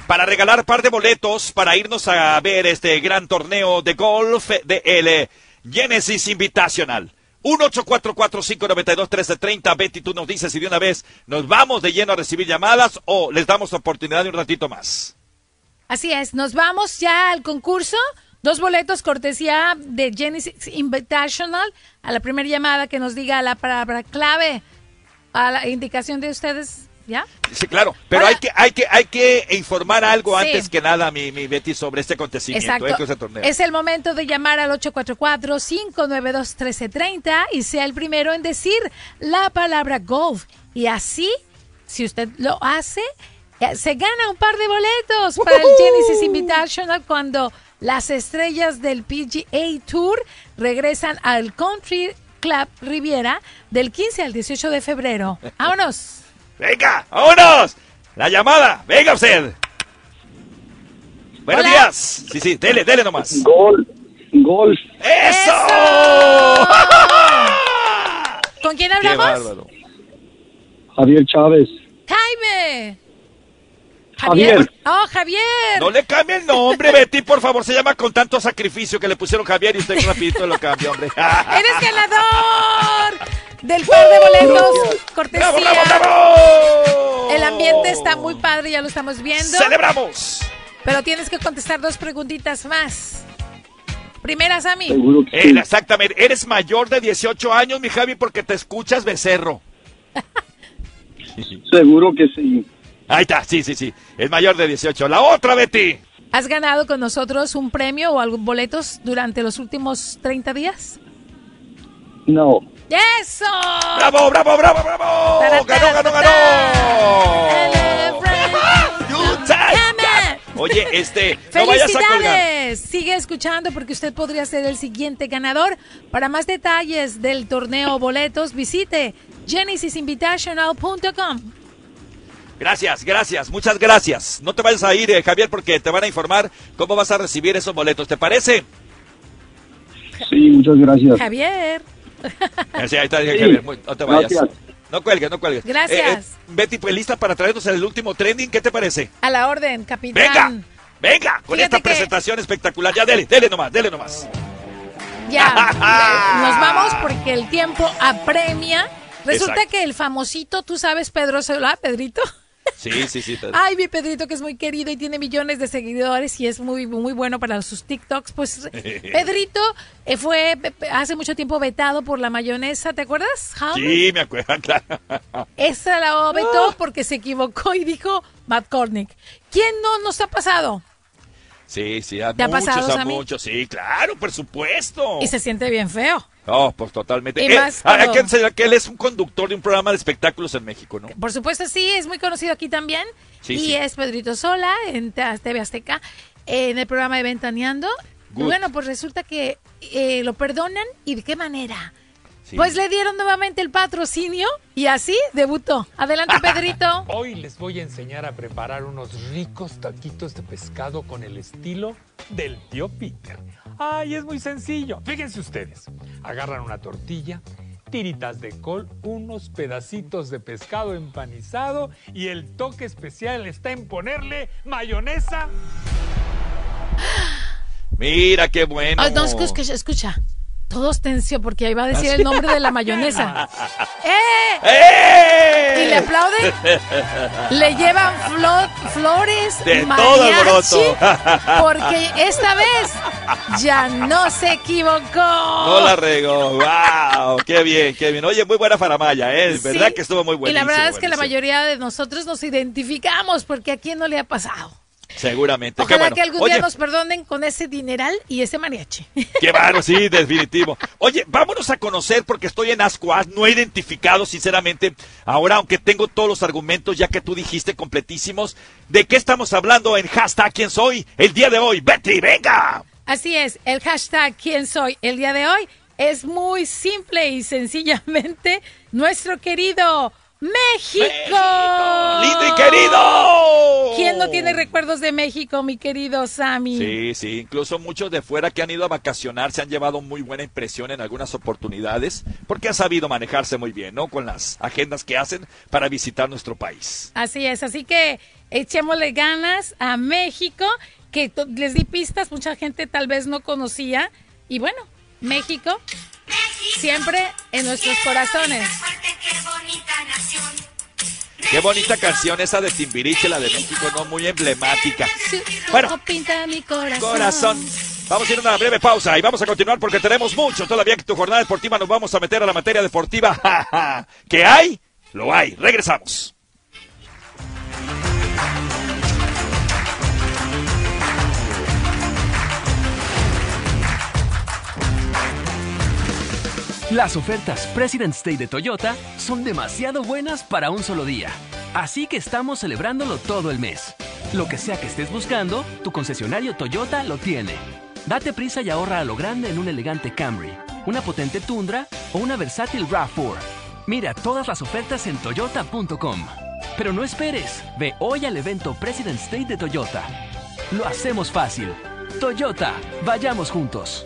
Para regalar par de boletos para irnos a ver este gran torneo de golf de el Genesis Invitational. 1-844-592-1330. Betty, tú nos dices si de una vez nos vamos de lleno a recibir llamadas o les damos oportunidad de un ratito más. Así es, nos vamos ya al concurso. Dos boletos cortesía de Genesis Invitational. A la primera llamada que nos diga la palabra clave a la indicación de ustedes, ¿ya? Sí, claro, pero hay que, hay que, hay que informar algo Sí. antes que nada, mi, mi Betty, sobre este acontecimiento, Exacto. ese torneo. Es el momento de llamar al 844-592-1330 y sea el primero en decir la palabra golf. Y así, si usted lo hace, eh, se gana un par de boletos para el Genesis Invitational cuando las estrellas del PGA Tour regresan al Country Club Riviera del 15 al 18 de febrero. ¡Vámonos! ¡Venga! ¡Vámonos! La llamada. ¡Venga usted! Buenos Hola. días. Sí, sí, dele, dele nomás. Gol. Gol. ¡Eso! ¿Con quién ¡Qué hablamos? bárbaro! Javier Chávez. Jaime. Javier. Oh, Javier. No le cambie el nombre, Betty, por favor. Se llama con tanto sacrificio que le pusieron Javier y usted rapidito lo cambió, hombre. Eres ganador del par de boletos. Cortesía. ¡Bravo, bravo, bravo! El ambiente está muy padre, ya lo estamos viendo. ¡Celebramos! Pero tienes que contestar dos preguntitas más. Primera, Sammy. Eh, exactamente. Eres mayor de 18 años, mi Javi, porque te escuchas becerro. Seguro que sí. Ahí está, sí, sí, sí. Es mayor de 18. La otra, Betty. ¿Has ganado con nosotros un premio o algún boletos durante los últimos 30 días? No. ¡Eso! ¡Bravo, bravo, bravo, bravo! ¡Ganó, ganó, ganó! Oye, este, no vayas a colgar. ¡Felicidades! Sigue escuchando porque usted podría ser el siguiente ganador. Para más detalles del torneo boletos, visite genesisinvitational.com. Gracias, gracias, muchas gracias. No te vayas a ir, eh, Javier, porque te van a informar cómo vas a recibir esos boletos. ¿Te parece? Sí, muchas gracias. Javier. Sí, ahí está, Sí, Javier. muy- no te vayas. gracias. No cuelgues, no cuelgues. Gracias. Eh, eh, Betty, pues lista para traernos el último trending. ¿Qué te parece? A la orden, capitán. ¡Venga! ¡Venga! Con Fíjate esta que- presentación espectacular. Ya, dele, dele nomás, dele nomás. Ya, nos vamos porque el tiempo apremia. Resulta Exacto. que el famosito, tú sabes, Pedro Solá, Pedrito. Sí, sí, sí. Ay, mi Pedrito que es muy querido y tiene millones de seguidores y es muy muy bueno para sus TikToks. Pues Pedrito eh, fue hace mucho tiempo vetado por la mayonesa, ¿te acuerdas? Ham? Sí, me acuerdo, claro. Esa la Ah. vetó porque se equivocó y dijo Matt Kornick. ¿Quién no nos ha pasado? Sí, sí, a ¿Te ha muchos, pasado, a Sammy? muchos. Sí, claro, por supuesto. Y se siente bien feo. No, pues totalmente. Y Eh, más hay cuando- que enseñar que él es un conductor de un programa de espectáculos en México, ¿no? Por supuesto, sí, es muy conocido aquí también. Sí, y sí. es Pedrito Sola en TV Azteca, en el programa de Ventaneando. Y Good. bueno, pues resulta que eh, lo perdonan y de qué manera. Sí. Pues le dieron nuevamente el patrocinio y así debutó. Adelante, Pedrito. Hoy les voy a enseñar a preparar unos ricos taquitos de pescado con el estilo del tío Peter. Ay, es muy sencillo. Fíjense ustedes. Agarran una tortilla, tiritas de col, unos pedacitos de pescado empanizado y el toque especial está en ponerle mayonesa. Mira qué bueno. No, escucha, escucha. Todos tensió porque ahí va a decir ¿Ah, el nombre de la mayonesa. ¡Eh! ¡Eh! Y le aplauden. Le llevan flo- flores, De todo mariachi, alboroto. porque esta vez ya no se equivocó. No la regó. ¡Wow! ¡Qué bien, qué bien! Oye, muy buena faramaya, ¿eh? Es verdad Sí. que estuvo muy Y buenísimo. la verdad es que la mayoría de nosotros nos identificamos porque a quién no le ha pasado. Seguramente. Ojalá bueno. que algún Oye, día nos perdonen con ese dineral y ese mariachi. Qué bárbaro, sí, definitivo. Oye, vámonos a conocer porque estoy en Ascuas, no he identificado sinceramente. Ahora, aunque tengo todos los argumentos ya que tú dijiste completísimos, ¿de qué estamos hablando en hashtag quién soy el día de hoy? Betty, venga. Así es, el hashtag quién soy el día de hoy es muy simple y sencillamente nuestro querido México. ¡Lindo y querido! ¿Quién no tiene recuerdos de México, mi querido Sammy? Sí, sí, incluso muchos de fuera que han ido a vacacionar se han llevado muy buena impresión en algunas oportunidades porque han sabido manejarse muy bien, ¿no? Con las agendas que hacen para visitar nuestro país. Así es, así que echémosle ganas a México, que les di pistas, mucha gente tal vez no conocía. Y bueno, México siempre en nuestros corazones. Qué bonita canción esa de Timbiriche, la de México, ¿no? Muy emblemática. Bueno, Bueno, pinta mi corazón. corazón. Vamos a ir a una breve pausa y vamos a continuar porque tenemos mucho todavía que tu jornada deportiva. Nos vamos a meter a la materia deportiva. ¿Qué hay? Lo hay. Regresamos. Las ofertas President's Day de Toyota son demasiado buenas para un solo día. Así que estamos celebrándolo todo el mes. Lo que sea que estés buscando, tu concesionario Toyota lo tiene. Date prisa y ahorra a lo grande en un elegante Camry, una potente Tundra o una versátil RAV4. Mira todas las ofertas en toyota.com. Pero no esperes, ve hoy al evento President's Day de Toyota. Lo hacemos fácil. Toyota, vayamos juntos.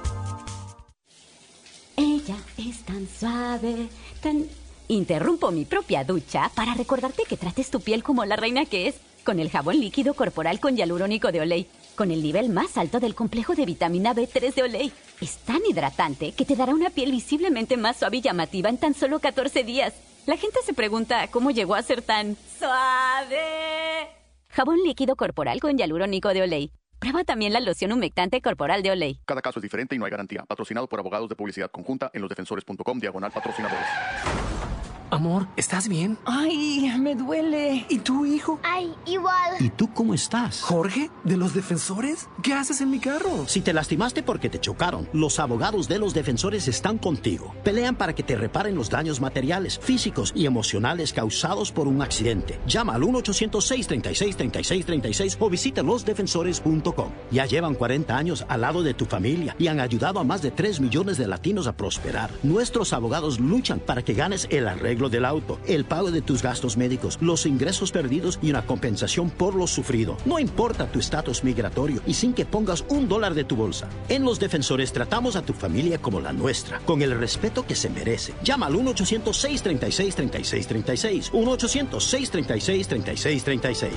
Ella es tan suave, tan... Interrumpo mi propia ducha para recordarte que trates tu piel como la reina que es, con el jabón líquido corporal con hialurónico de Olay, con el nivel más alto del complejo de vitamina B3 de Olay. Es tan hidratante que te dará una piel visiblemente más suave y llamativa en tan solo 14 días. La gente se pregunta cómo llegó a ser tan suave. Jabón líquido corporal con hialurónico de Olay. Prueba también la loción humectante corporal de Olay. Cada caso es diferente y no hay garantía. Patrocinado por abogados de publicidad conjunta en losdefensores.com diagonal patrocinadores. Amor, ¿estás bien? Ay, me duele. ¿Y tu hijo? Ay, igual. ¿Y tú cómo estás? Jorge, ¿de los defensores? ¿Qué haces en mi carro? Si te lastimaste porque te chocaron, los abogados de los defensores están contigo. Pelean para que te reparen los daños materiales, físicos y emocionales causados por un accidente. Llama al 1-800-636-3636 o visita losdefensores.com. Ya llevan 40 años al lado de tu familia y han ayudado a más de 3 millones de latinos a prosperar. Nuestros abogados luchan para que ganes el arreglo del auto, el pago de tus gastos médicos, los ingresos perdidos y una compensación por lo sufrido. No importa tu estatus migratorio y sin que pongas un dólar de tu bolsa. En Los Defensores tratamos a tu familia como la nuestra, con el respeto que se merece. Llama al 1-800-636-3636. 1-800-636-3636.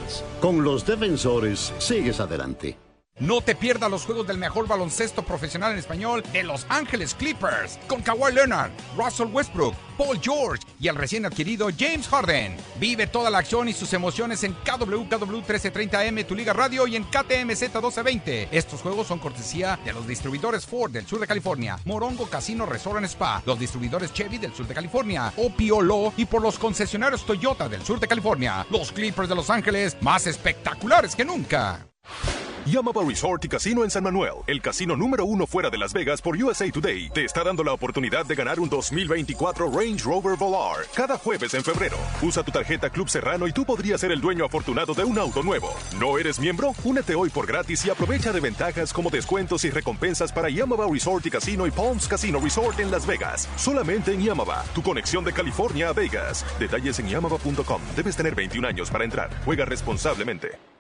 Con Los Defensores, sigues adelante. No te pierdas los juegos del mejor baloncesto profesional en español de Los Ángeles Clippers con Kawhi Leonard, Russell Westbrook, Paul George y el recién adquirido James Harden. Vive toda la acción y sus emociones en KWKW 1330M, tu liga radio y en KTMZ 1220. Estos juegos son cortesía de los distribuidores Ford del sur de California, Morongo Casino Resort and Spa, los distribuidores Chevy del sur de California, Opiolo y por los concesionarios Toyota del sur de California. Los Clippers de Los Ángeles más espectaculares que nunca. Yamaba Resort y Casino en San Manuel, el casino número uno fuera de Las Vegas por USA Today, te está dando la oportunidad de ganar un 2024 Range Rover Volar cada jueves en febrero. Usa tu tarjeta Club Serrano y tú podrías ser el dueño afortunado de un auto nuevo. ¿No eres miembro? Únete hoy por gratis y aprovecha de ventajas como descuentos y recompensas para Yamaba Resort y Casino y Palms Casino Resort en Las Vegas. Solamente en Yamaba, tu conexión de California a Vegas. Detalles en yamaba.com. Debes tener 21 años para entrar. Juega responsablemente.